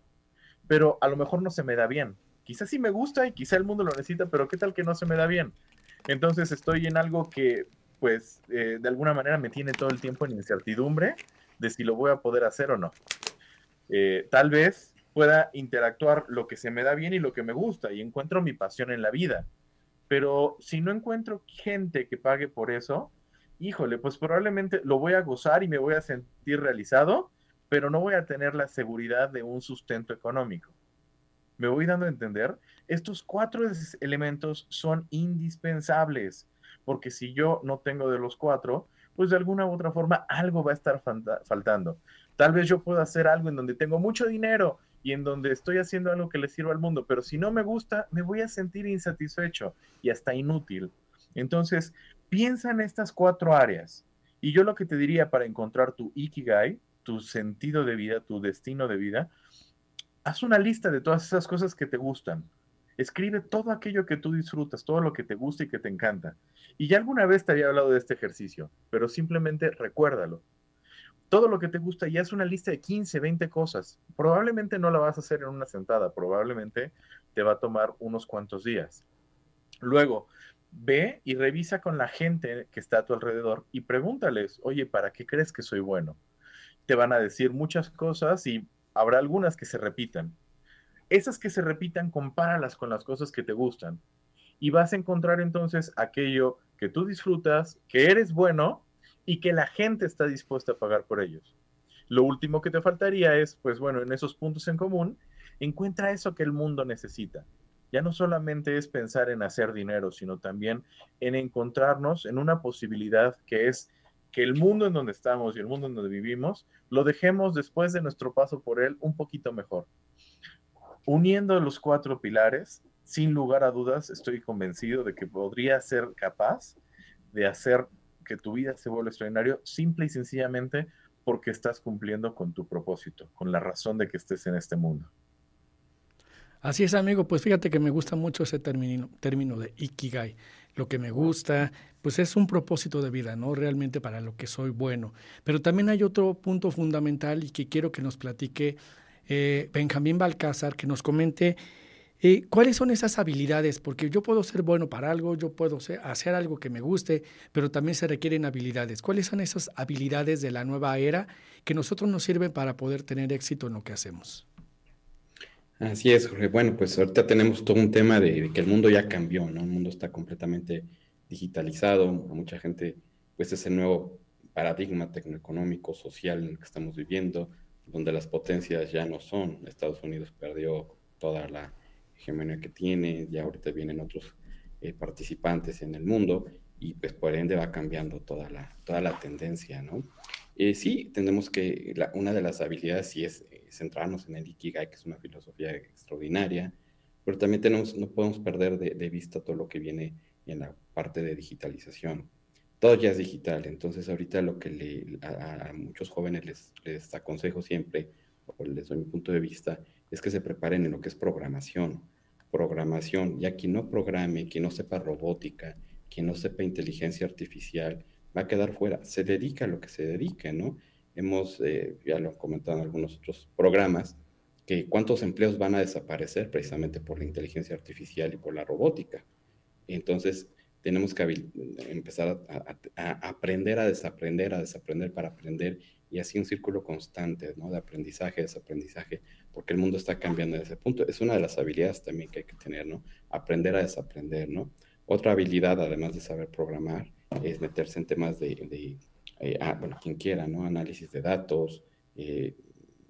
Speaker 3: pero a lo mejor no se me da bien quizás sí me gusta y quizá el mundo lo necesita, pero ¿qué tal que no se me da bien? Entonces estoy en algo que pues eh, de alguna manera me tiene todo el tiempo en incertidumbre de si lo voy a poder hacer o no. Eh, tal vez pueda interactuar lo que se me da bien y lo que me gusta y encuentro mi pasión en la vida. Pero si no encuentro gente que pague por eso, híjole, pues probablemente lo voy a gozar y me voy a sentir realizado, pero no voy a tener la seguridad de un sustento económico. ¿Me voy dando a entender? Estos cuatro elementos son indispensables, porque si yo no tengo de los cuatro, pues de alguna u otra forma algo va a estar faltando. Tal vez yo pueda hacer algo en donde tengo mucho dinero y en donde estoy haciendo algo que le sirva al mundo, pero si no me gusta, me voy a sentir insatisfecho y hasta inútil. Entonces, piensa en estas cuatro áreas. Y yo lo que te diría para encontrar tu ikigai, tu sentido de vida, tu destino de vida, haz una lista de todas esas cosas que te gustan. Escribe todo aquello que tú disfrutas, todo lo que te gusta y que te encanta. Y ya alguna vez te había hablado de este ejercicio, pero simplemente recuérdalo. Todo lo que te gusta ya es una lista de 15, 20 cosas. Probablemente no la vas a hacer en una sentada, probablemente te va a tomar unos cuantos días. Luego, ve y revisa con la gente que está a tu alrededor y pregúntales, oye, ¿para qué crees que soy bueno? Te van a decir muchas cosas y habrá algunas que se repitan. Esas que se repitan, compáralas con las cosas que te gustan y vas a encontrar entonces aquello que tú disfrutas, que eres bueno y que la gente está dispuesta a pagar por ellos. Lo último que te faltaría es, pues bueno, en esos puntos en común, encuentra eso que el mundo necesita ya no solamente es pensar en hacer dinero, sino también en encontrarnos en una posibilidad que es que el mundo en donde estamos y el mundo en donde vivimos lo dejemos después de nuestro paso por él un poquito mejor. Uniendo los cuatro pilares, sin lugar a dudas, estoy convencido de que podría ser capaz de hacer que tu vida se vuelva extraordinario simple y sencillamente porque estás cumpliendo con tu propósito, con la razón de que estés en este mundo.
Speaker 1: Así es, amigo, pues fíjate que me gusta mucho ese término, término de Ikigai. Lo que me gusta, pues es un propósito de vida, ¿no? Realmente para lo que soy bueno. Pero también hay otro punto fundamental y que quiero que nos platique eh, Benjamín Balcázar, que nos comente eh, cuáles son esas habilidades, porque yo puedo ser bueno para algo, yo puedo hacer algo que me guste, pero también se requieren habilidades. ¿Cuáles son esas habilidades de la nueva era que nosotros nos sirven para poder tener éxito en lo que hacemos?
Speaker 2: Así es, Jorge. Bueno, pues ahorita tenemos todo un tema de, que el mundo ya cambió, ¿no? El mundo está completamente digitalizado, mucha gente, pues es el nuevo paradigma tecnoeconómico, social en el que estamos viviendo, donde las potencias ya no son. Estados Unidos perdió toda la hegemonía que tiene, ya ahorita vienen otros eh, participantes en el mundo y pues por ende va cambiando toda la, toda la tendencia, ¿no? Eh, sí, tenemos que, una de las habilidades sí es centrarnos en el Ikigai, que es una filosofía extraordinaria, pero también tenemos, no podemos perder de, vista todo lo que viene en la parte de digitalización. Todo ya es digital, entonces ahorita lo que a, muchos jóvenes les, les aconsejo siempre, o les doy mi punto de vista, es que se preparen en lo que es programación. Programación, ya quien no programe, quien no sepa robótica, quien no sepa inteligencia artificial, va a quedar fuera. Se dedica a lo que se dedique, ¿no? Hemos, eh, ya lo he comentado en algunos otros programas, que cuántos empleos van a desaparecer precisamente por la inteligencia artificial y por la robótica. Entonces, tenemos que empezar a, aprender a desaprender, a desaprender para aprender y así un círculo constante, ¿no? De aprendizaje, desaprendizaje, porque el mundo está cambiando en ese punto. Es una de las habilidades también que hay que tener, ¿no? Aprender a desaprender, ¿no? Otra habilidad, además de saber programar, es meterse en temas de, eh, ah, bueno, quien quiera, ¿no? Análisis de datos, eh,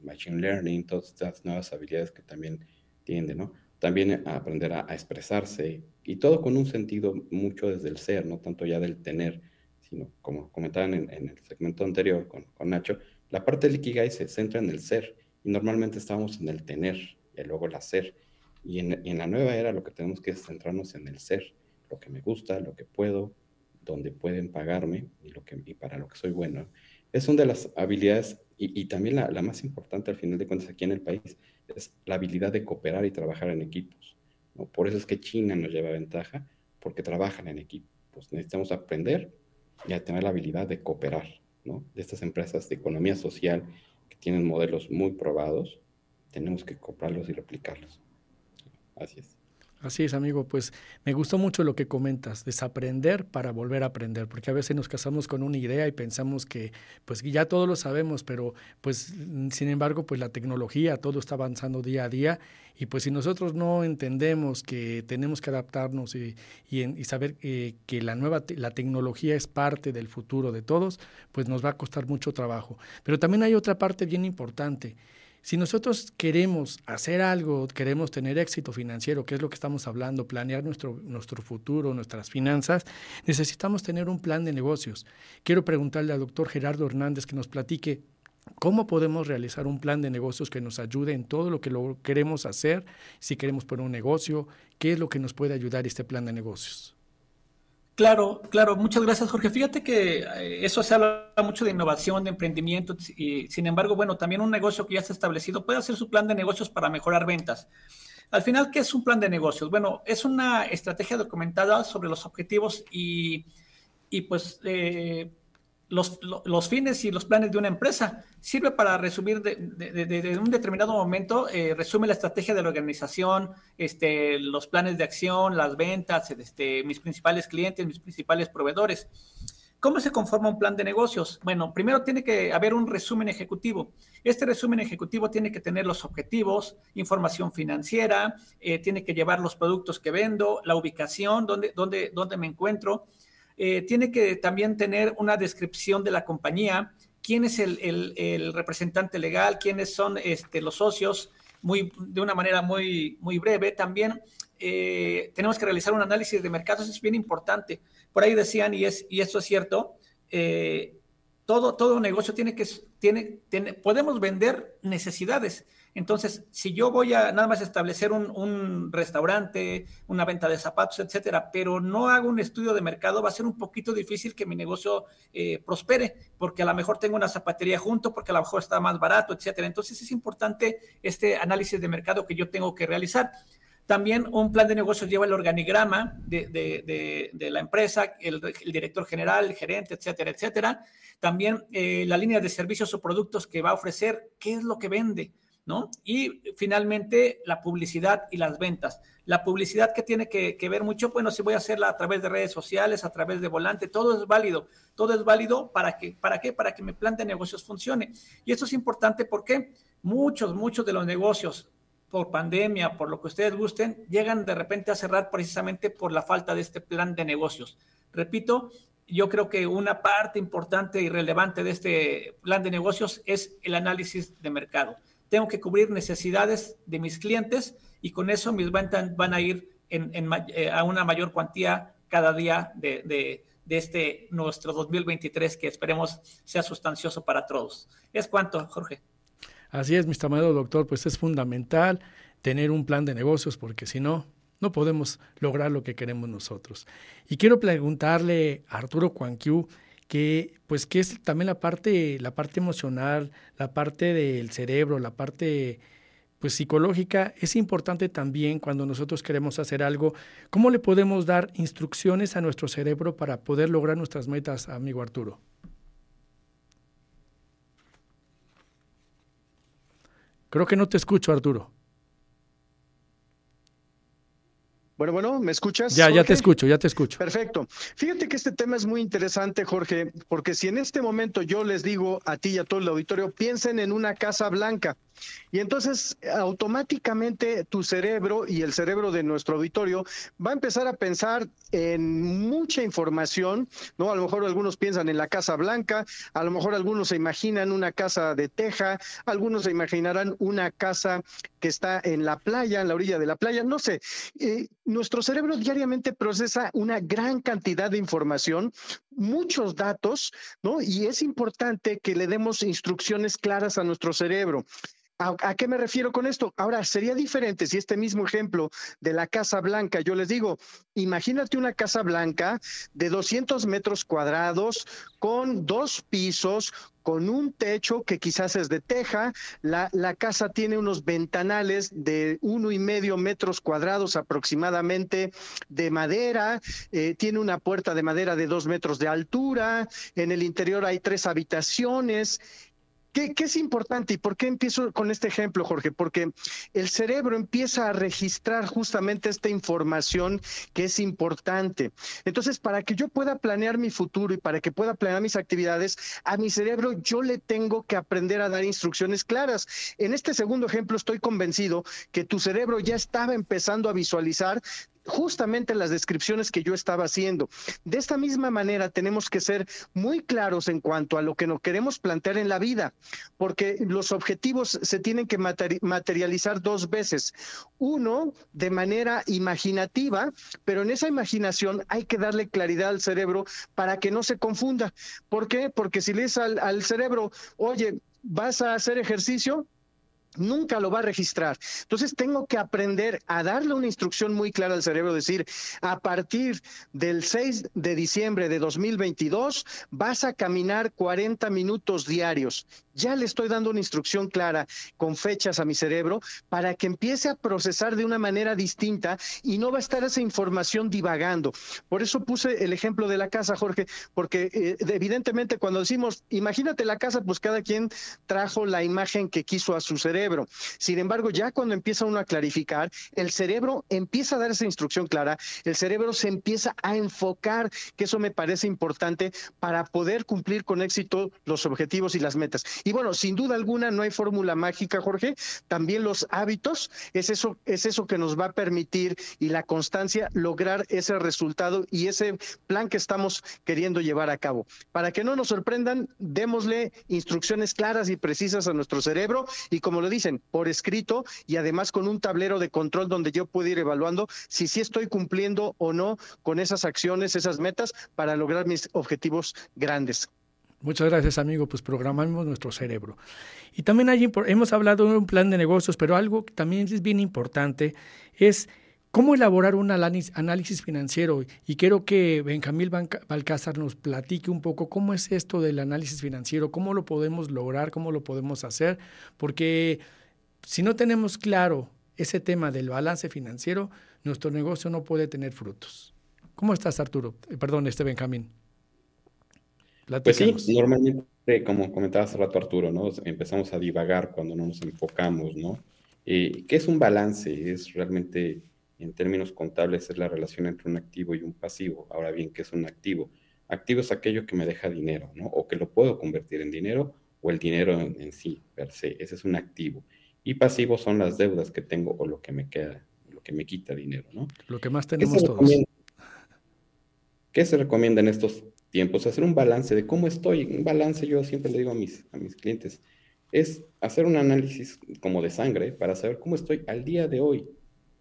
Speaker 2: machine learning, todas estas nuevas habilidades que también tiende, ¿no? También aprender a, expresarse y todo con un sentido mucho desde el ser, no tanto ya del tener, sino como comentaban en, el segmento anterior con, con, Nacho, la parte del Ikigai se centra en el ser y normalmente estamos en el tener y luego el hacer. Y en, en la nueva era lo que tenemos que es centrarnos en el ser, lo que me gusta, lo que puedo, donde pueden pagarme y, lo que, y para lo que soy bueno. Es una de las habilidades y, también la, más importante al final de cuentas aquí en el país es la habilidad de cooperar y trabajar en equipos. ¿no? Por eso es que China nos lleva ventaja, porque trabajan en equipos. Necesitamos aprender y a tener la habilidad de cooperar, ¿no? De estas empresas de economía social que tienen modelos muy probados, tenemos que comprarlos y replicarlos. Así es.
Speaker 1: Así es, amigo. Pues me gustó mucho lo que comentas, desaprender para volver a aprender, porque a veces nos casamos con una idea y pensamos que pues ya todo lo sabemos, pero pues sin embargo pues la tecnología, todo está avanzando día a día y pues si nosotros no entendemos que tenemos que adaptarnos y, saber eh, que la nueva la tecnología es parte del futuro de todos, pues nos va a costar mucho trabajo. Pero también hay otra parte bien importante si nosotros queremos hacer algo, queremos tener éxito financiero, que es lo que estamos hablando, planear nuestro, nuestro futuro, nuestras finanzas, necesitamos tener un plan de negocios. Quiero preguntarle al doctor Gerardo Hernández que nos platique ¿Cómo podemos realizar un plan de negocios que nos ayude en todo lo que lo queremos hacer? Si queremos poner un negocio, ¿qué es lo que nos puede ayudar este plan de negocios?
Speaker 4: Claro, claro, muchas gracias Jorge. Fíjate que eh, eso se habla mucho de innovación, de emprendimiento, y sin embargo, bueno, también un negocio que ya está establecido puede hacer su plan de negocios para mejorar ventas. Al final, ¿qué es un plan de negocios? Bueno, es una estrategia documentada sobre los objetivos y, y pues eh, los, los, fines y los planes de una empresa. Sirve para resumir de, un determinado momento, eh, resume la estrategia de la organización, este, los planes de acción, las ventas, este, mis principales clientes, mis principales proveedores. ¿Cómo se conforma un plan de negocios? Bueno, primero tiene que haber un resumen ejecutivo. Este resumen ejecutivo tiene que tener los objetivos, información financiera, eh, tiene que llevar los productos que vendo, la ubicación, dónde, dónde, dónde me encuentro, eh, tiene que también tener una descripción de la compañía, quién es el, representante legal, quiénes son este, los socios, muy, de una manera muy, muy breve. También eh, tenemos que realizar un análisis de mercados, es bien importante. Por ahí decían, y, es, y esto es cierto, eh, todo, todo negocio tiene que, tiene, tiene, podemos vender necesidades. Entonces, si yo voy a nada más establecer un, restaurante, una venta de zapatos, etcétera, pero no hago un estudio de mercado, va a ser un poquito difícil que mi negocio eh, prospere, porque a lo mejor tengo una zapatería junto, porque a lo mejor está más barato, etcétera. Entonces, es importante este análisis de mercado que yo tengo que realizar. También un plan de negocios lleva el organigrama de, la empresa, el, director general, el gerente, etcétera, etcétera. También eh, la línea de servicios o productos que va a ofrecer, qué es lo que vende ¿no? Y finalmente la publicidad y las ventas. La publicidad que tiene que, ver mucho, bueno, si voy a hacerla a través de redes sociales, a través de volante, todo es válido. Todo es válido para que, ¿para qué? Para que mi plan de negocios funcione. Y esto es importante porque muchos, muchos de los negocios por pandemia, por lo que ustedes gusten, llegan de repente a cerrar precisamente por la falta de este plan de negocios. Repito, yo creo que una parte importante y relevante de este plan de negocios es el análisis de mercado tengo que cubrir necesidades de mis clientes y con eso mis ventas van a ir eh, a una mayor cuantía cada día de, este nuestro 2023 que esperemos sea sustancioso para todos. Es cuanto, Jorge.
Speaker 1: Así es, mi estimado doctor, pues es fundamental tener un plan de negocios porque si no, no podemos lograr lo que queremos nosotros. Y quiero preguntarle a Arturo Cuanquiu, que pues que es también la parte la parte emocional, la parte del cerebro, la parte pues psicológica es importante también cuando nosotros queremos hacer algo. ¿Cómo le podemos dar instrucciones a nuestro cerebro para poder lograr nuestras metas, amigo Arturo? Creo que no te escucho, Arturo.
Speaker 5: Bueno, bueno, ¿me escuchas?
Speaker 1: Ya, ya te escucho, ya te escucho.
Speaker 5: Perfecto. Fíjate que este tema es muy interesante, Jorge, porque si en este momento yo les digo a ti y a todo el auditorio, piensen en una casa blanca. Y entonces automáticamente tu cerebro y el cerebro de nuestro auditorio va a empezar a pensar en mucha información, ¿no? A lo mejor algunos piensan en la Casa Blanca, a lo mejor algunos se imaginan una casa de teja, algunos se imaginarán una casa que está en la playa, en la orilla de la playa, no sé. Eh, nuestro cerebro diariamente procesa una gran cantidad de información, muchos datos, ¿no? Y es importante que le demos instrucciones claras a nuestro cerebro. ¿A, qué me refiero con esto? Ahora, sería diferente si este mismo ejemplo de la Casa Blanca, yo les digo, imagínate una Casa Blanca de 200 metros cuadrados, con dos pisos, con un techo que quizás es de teja. La, casa tiene unos ventanales de uno y medio metros cuadrados aproximadamente de madera. Eh, tiene una puerta de madera de dos metros de altura. En el interior hay tres habitaciones ¿Qué, es importante y por qué empiezo con este ejemplo, Jorge? Porque el cerebro empieza a registrar justamente esta información que es importante. Entonces, para que yo pueda planear mi futuro y para que pueda planear mis actividades, a mi cerebro yo le tengo que aprender a dar instrucciones claras. En este segundo ejemplo estoy convencido que tu cerebro ya estaba empezando a visualizar justamente las descripciones que yo estaba haciendo. De esta misma manera tenemos que ser muy claros en cuanto a lo que nos queremos plantear en la vida, porque los objetivos se tienen que materializar dos veces. Uno, de manera imaginativa, pero en esa imaginación hay que darle claridad al cerebro para que no se confunda. ¿Por qué? Porque si le dices al, al cerebro, oye, ¿vas a hacer ejercicio? Nunca lo va a registrar. Entonces tengo que aprender a darle una instrucción muy clara al cerebro, decir, a partir del 6 de diciembre de 2022 vas a caminar 40 minutos diarios ya le estoy dando una instrucción clara con fechas a mi cerebro para que empiece a procesar de una manera distinta y no va a estar esa información divagando. Por eso puse el ejemplo de la casa, Jorge, porque eh, evidentemente cuando decimos, imagínate la casa, pues cada quien trajo la imagen que quiso a su cerebro. Sin embargo, ya cuando empieza uno a clarificar, el cerebro empieza a dar esa instrucción clara, el cerebro se empieza a enfocar, que eso me parece importante para poder cumplir con éxito los objetivos y las metas. Y bueno, sin duda alguna no hay fórmula mágica, Jorge. También los hábitos es eso, es eso que nos va a permitir y la constancia lograr ese resultado y ese plan que estamos queriendo llevar a cabo. Para que no nos sorprendan, démosle instrucciones claras y precisas a nuestro cerebro y como lo dicen, por escrito y además con un tablero de control donde yo puedo ir evaluando si sí estoy cumpliendo o no con esas acciones, esas metas para lograr mis objetivos grandes.
Speaker 1: Muchas gracias, amigo. Pues programamos nuestro cerebro. Y también hay, hemos hablado de un plan de negocios, pero algo que también es bien importante es cómo elaborar un análisis financiero. Y quiero que Benjamín Balcázar nos platique un poco cómo es esto del análisis financiero, cómo lo podemos lograr, cómo lo podemos hacer, porque si no tenemos claro ese tema del balance financiero, nuestro negocio no puede tener frutos. ¿Cómo estás, Arturo? Eh, perdón, este Benjamín.
Speaker 2: Pues sí, normalmente, como comentaba hace rato Arturo, ¿no? Empezamos a divagar cuando no nos enfocamos, ¿no? Eh, ¿Qué es un balance? Es realmente, en términos contables, es la relación entre un activo y un pasivo. Ahora bien, ¿qué es un activo? Activo es aquello que me deja dinero, ¿no? O que lo puedo convertir en dinero o el dinero en, sí, per se. Ese es un activo. Y pasivo son las deudas que tengo o lo que me queda, lo que me quita dinero, ¿no?
Speaker 1: Lo que más tenemos todos.
Speaker 2: ¿Qué se recomienda en estos tiempos, hacer un balance de cómo estoy. Un balance, yo siempre le digo a mis, a mis clientes, es hacer un análisis como de sangre para saber cómo estoy al día de hoy,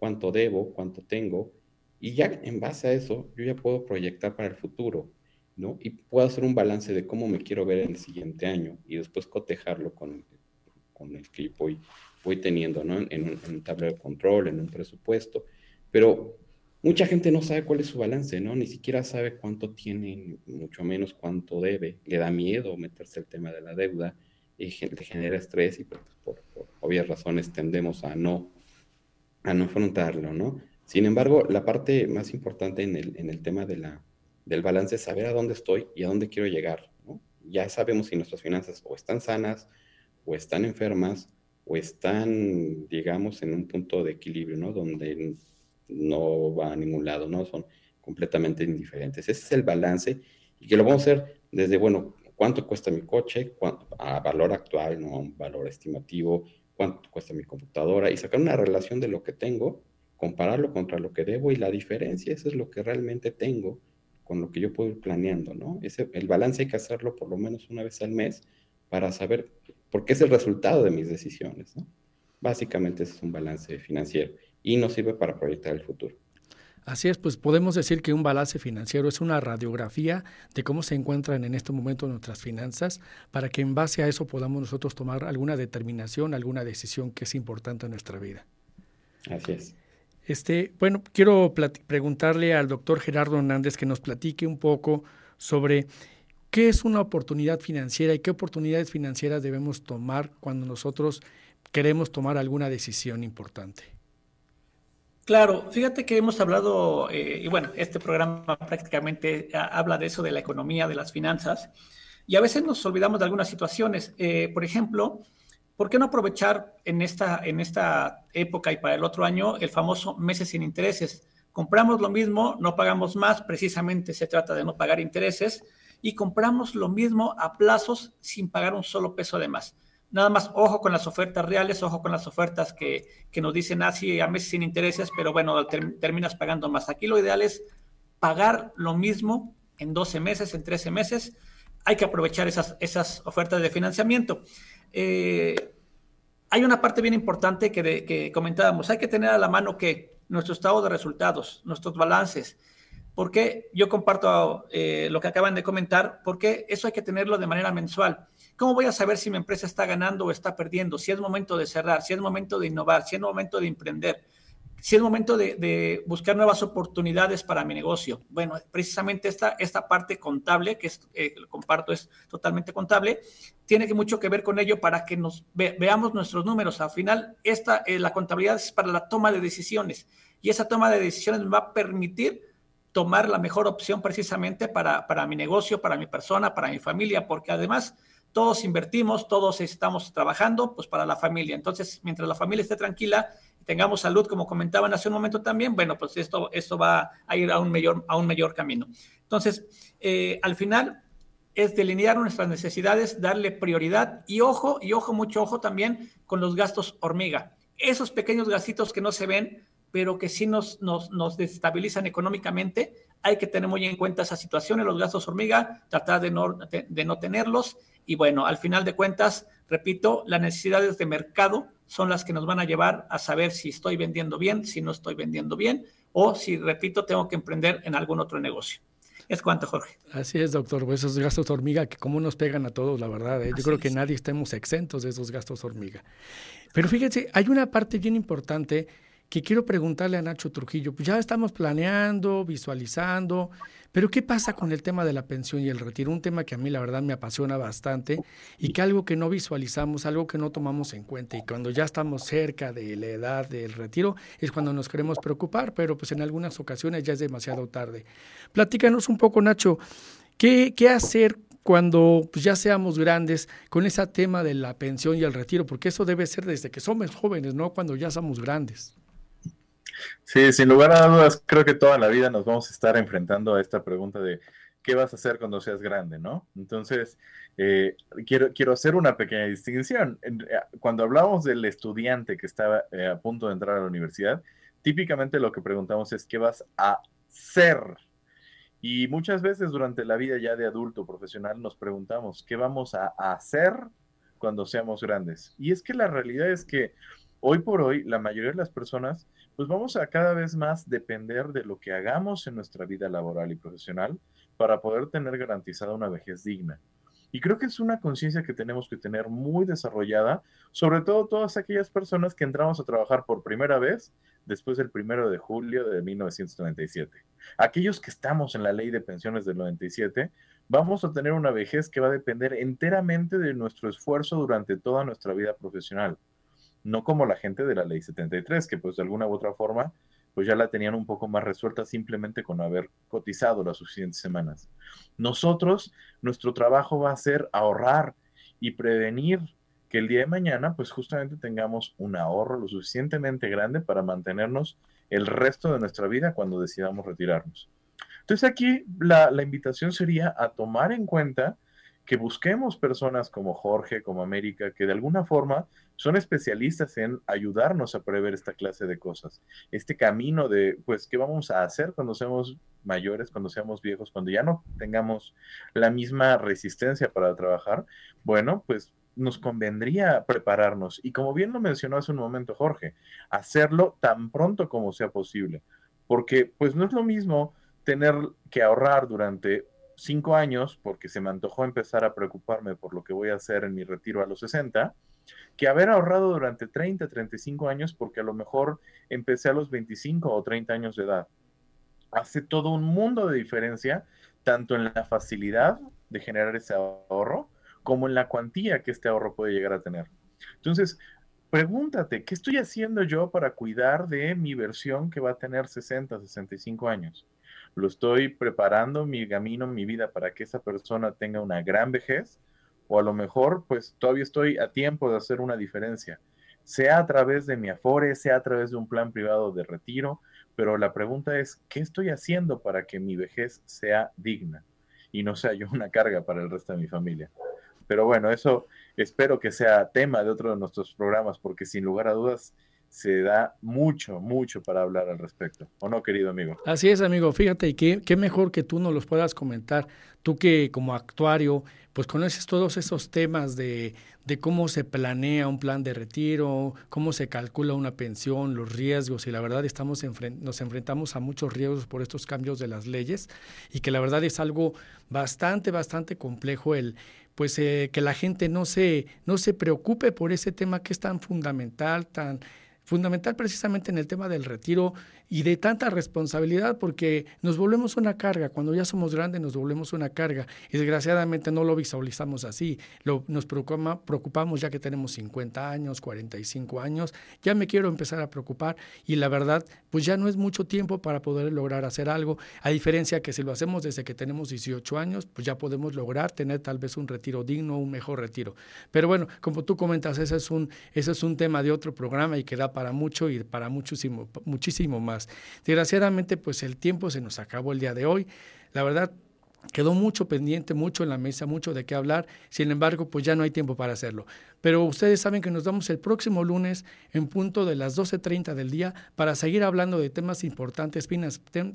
Speaker 2: cuánto debo, cuánto tengo, y ya en base a eso yo ya puedo proyectar para el futuro, ¿no? Y puedo hacer un balance de cómo me quiero ver en el siguiente año y después cotejarlo con, con el que voy, voy teniendo, ¿no? En un, en un tablero de control, en un presupuesto, pero Mucha gente no sabe cuál es su balance, ¿no? Ni siquiera sabe cuánto tiene, mucho menos cuánto debe. Le da miedo meterse el tema de la deuda y le genera estrés y pues, por, obvias razones tendemos a no, a no afrontarlo, ¿no? Sin embargo, la parte más importante en el, en el tema de la, del balance es saber a dónde estoy y a dónde quiero llegar, ¿no? Ya sabemos si nuestras finanzas o están sanas o están enfermas o están, digamos, en un punto de equilibrio, ¿no? Donde no va a ningún lado, ¿no? Son completamente indiferentes. Ese es el balance y que lo vamos a hacer desde, bueno, cuánto cuesta mi coche, a valor actual, no a un valor estimativo, cuánto cuesta mi computadora y sacar una relación de lo que tengo, compararlo contra lo que debo y la diferencia, eso es lo que realmente tengo con lo que yo puedo ir planeando, ¿no? Ese, el balance hay que hacerlo por lo menos una vez al mes para saber por qué es el resultado de mis decisiones, ¿no? Básicamente ese es un balance financiero y nos sirve para proyectar el futuro.
Speaker 1: Así es, pues podemos decir que un balance financiero es una radiografía de cómo se encuentran en este momento nuestras finanzas para que en base a eso podamos nosotros tomar alguna determinación, alguna decisión que es importante en nuestra vida.
Speaker 2: Así es.
Speaker 1: Este, bueno, quiero preguntarle al doctor Gerardo Hernández que nos platique un poco sobre qué es una oportunidad financiera y qué oportunidades financieras debemos tomar cuando nosotros queremos tomar alguna decisión importante.
Speaker 4: Claro, fíjate que hemos hablado, eh, y bueno, este programa prácticamente habla de eso, de la economía, de las finanzas, Y a veces nos olvidamos de algunas situaciones. Eh, por ejemplo, ¿por qué no aprovechar en esta, en esta época y para el otro año el famoso meses sin intereses? Compramos lo mismo, no pagamos más, precisamente se trata de no pagar intereses, y compramos lo mismo a plazos sin pagar un solo peso de más. Nada más, ojo con las ofertas reales, ojo con las ofertas que, nos dicen así ah, a meses sin intereses, pero bueno, terminas pagando más. Aquí lo ideal es pagar lo mismo en 12 meses, en 13 meses. Hay que aprovechar esas, esas ofertas de financiamiento. Eh, hay una parte bien importante que, que comentábamos. Hay que tener a la mano que nuestro estado de resultados, nuestros balances, porque yo comparto eh, lo que acaban de comentar, porque eso hay que tenerlo de manera mensual. ¿Cómo voy a saber si mi empresa está ganando o está perdiendo? Si es momento de cerrar, si es momento de innovar, si es momento de emprender, si es momento de, buscar nuevas oportunidades para mi negocio. Bueno, precisamente esta, esta parte contable, que es, eh, comparto es totalmente contable, tiene mucho que ver con ello para que nos veamos nuestros números. Al final, esta, eh, la contabilidad es para la toma de decisiones y esa toma de decisiones va a permitir tomar la mejor opción precisamente para, para mi negocio, para mi persona, para mi familia, porque además todos invertimos, todos estamos trabajando pues para la familia. Entonces, mientras la familia esté tranquila, tengamos salud, como comentaban hace un momento también, bueno, pues esto, esto va a ir a un mayor, a un mayor camino. Entonces, eh, al final es delinear nuestras necesidades, darle prioridad y ojo, y ojo, mucho ojo también con los gastos hormiga. Esos pequeños gastitos que no se ven, pero que sí nos, nos, nos desestabilizan económicamente. Hay que tener muy en cuenta esas situaciones, los gastos hormiga, tratar de no, de, no tenerlos. Y bueno, al final de cuentas, repito, las necesidades de mercado son las que nos van a llevar a saber si estoy vendiendo bien, si no estoy vendiendo bien, o si, repito, tengo que emprender en algún otro negocio. Es cuanto, Jorge.
Speaker 1: Así es, doctor. Pues esos gastos hormiga que como nos pegan a todos, la verdad. ¿eh? Yo creo que nadie estemos exentos de esos gastos hormiga. Pero fíjense, hay una parte bien importante que quiero preguntarle a Nacho Trujillo, pues ya estamos planeando, visualizando, pero ¿qué pasa con el tema de la pensión y el retiro? Un tema que a mí la verdad me apasiona bastante y que algo que no visualizamos, algo que no tomamos en cuenta y cuando ya estamos cerca de la edad del retiro es cuando nos queremos preocupar, pero pues en algunas ocasiones ya es demasiado tarde. Platícanos un poco, Nacho, ¿qué, hacer cuando pues, ya seamos grandes con ese tema de la pensión y el retiro? Porque eso debe ser desde que somos jóvenes, no cuando ya somos grandes.
Speaker 3: Sí, sin lugar a dudas, creo que toda la vida nos vamos a estar enfrentando a esta pregunta de qué vas a hacer cuando seas grande, ¿no? Entonces, eh, quiero, quiero hacer una pequeña distinción. Eh, cuando hablamos del estudiante que estaba eh, a punto de entrar a la universidad, típicamente lo que preguntamos es qué vas a ser. Y muchas veces durante la vida ya de adulto profesional nos preguntamos qué vamos a hacer cuando seamos grandes. Y es que la realidad es que hoy por hoy la mayoría de las personas pues vamos a cada vez más depender de lo que hagamos en nuestra vida laboral y profesional para poder tener garantizada una vejez digna. Y creo que es una conciencia que tenemos que tener muy desarrollada, sobre todo todas aquellas personas que entramos a trabajar por primera vez después del primero de julio de 1997. Aquellos que estamos en la ley de pensiones del 97, vamos a tener una vejez que va a depender enteramente de nuestro esfuerzo durante toda nuestra vida profesional no como la gente de la ley 73, que pues de alguna u otra forma pues ya la tenían un poco más resuelta simplemente con haber cotizado las suficientes semanas. Nosotros, nuestro trabajo va a ser ahorrar y prevenir que el día de mañana pues justamente tengamos un ahorro lo suficientemente grande para mantenernos el resto de nuestra vida cuando decidamos retirarnos. Entonces aquí la, la invitación sería a tomar en cuenta que busquemos personas como Jorge, como América, que de alguna forma son especialistas en ayudarnos a prever esta clase de cosas. Este camino de, pues, ¿qué vamos a hacer cuando seamos mayores, cuando seamos viejos, cuando ya no tengamos la misma resistencia para trabajar? Bueno, pues nos convendría prepararnos. Y como bien lo mencionó hace un momento Jorge, hacerlo tan pronto como sea posible. Porque pues no es lo mismo tener que ahorrar durante cinco años, porque se me antojó empezar a preocuparme por lo que voy a hacer en mi retiro a los 60, que haber ahorrado durante 30, 35 años, porque a lo mejor empecé a los 25 o 30 años de edad. Hace todo un mundo de diferencia, tanto en la facilidad de generar ese ahorro, como en la cuantía que este ahorro puede llegar a tener. Entonces, pregúntate, ¿qué estoy haciendo yo para cuidar de mi versión que va a tener 60, 65 años? Lo estoy preparando mi camino, mi vida para que esa persona tenga una gran vejez, o a lo mejor pues todavía estoy a tiempo de hacer una diferencia, sea a través de mi afore, sea a través de un plan privado de retiro, pero la pregunta es, ¿qué estoy haciendo para que mi vejez sea digna y no sea yo una carga para el resto de mi familia? Pero bueno, eso espero que sea tema de otro de nuestros programas, porque sin lugar a dudas se da mucho, mucho para hablar al respecto. ¿O no, querido amigo?
Speaker 1: Así es, amigo. Fíjate, y qué, qué mejor que tú nos los puedas comentar. Tú que como actuario, pues conoces todos esos temas de, de cómo se planea un plan de retiro, cómo se calcula una pensión, los riesgos, y la verdad estamos nos enfrentamos a muchos riesgos por estos cambios de las leyes, y que la verdad es algo bastante, bastante complejo el pues eh, que la gente no se, no se preocupe por ese tema que es tan fundamental, tan fundamental precisamente en el tema del retiro y de tanta responsabilidad porque nos volvemos una carga. Cuando ya somos grandes nos volvemos una carga desgraciadamente no lo visualizamos así. Nos preocupa, preocupamos ya que tenemos 50 años, 45 años, ya me quiero empezar a preocupar y la verdad pues ya no es mucho tiempo para poder lograr hacer algo, a diferencia que si lo hacemos desde que tenemos 18 años pues ya podemos lograr tener tal vez un retiro digno, un mejor retiro. Pero bueno, como tú comentas, ese es un, ese es un tema de otro programa y que da para mucho y para muchísimo, muchísimo Desgraciadamente, pues el tiempo se nos acabó el día de hoy. La verdad, Quedó mucho pendiente, mucho en la mesa, mucho de qué hablar. Sin embargo, pues ya no hay tiempo para hacerlo. Pero ustedes saben que nos vamos el próximo lunes en punto de las 12.30 del día para seguir hablando de temas importantes,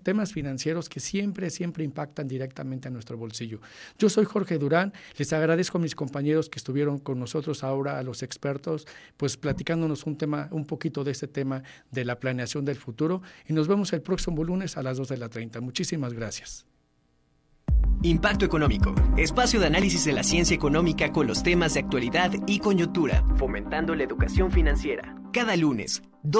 Speaker 1: temas financieros que siempre, siempre impactan directamente a nuestro bolsillo. Yo soy Jorge Durán. Les agradezco a mis compañeros que estuvieron con nosotros ahora, a los expertos, pues platicándonos un tema, un poquito de este tema de la planeación del futuro. Y nos vemos el próximo lunes a las 2 de la 30. Muchísimas gracias.
Speaker 7: Impacto Económico, espacio de análisis de la ciencia económica con los temas de actualidad y coyuntura, fomentando la educación financiera. Cada lunes,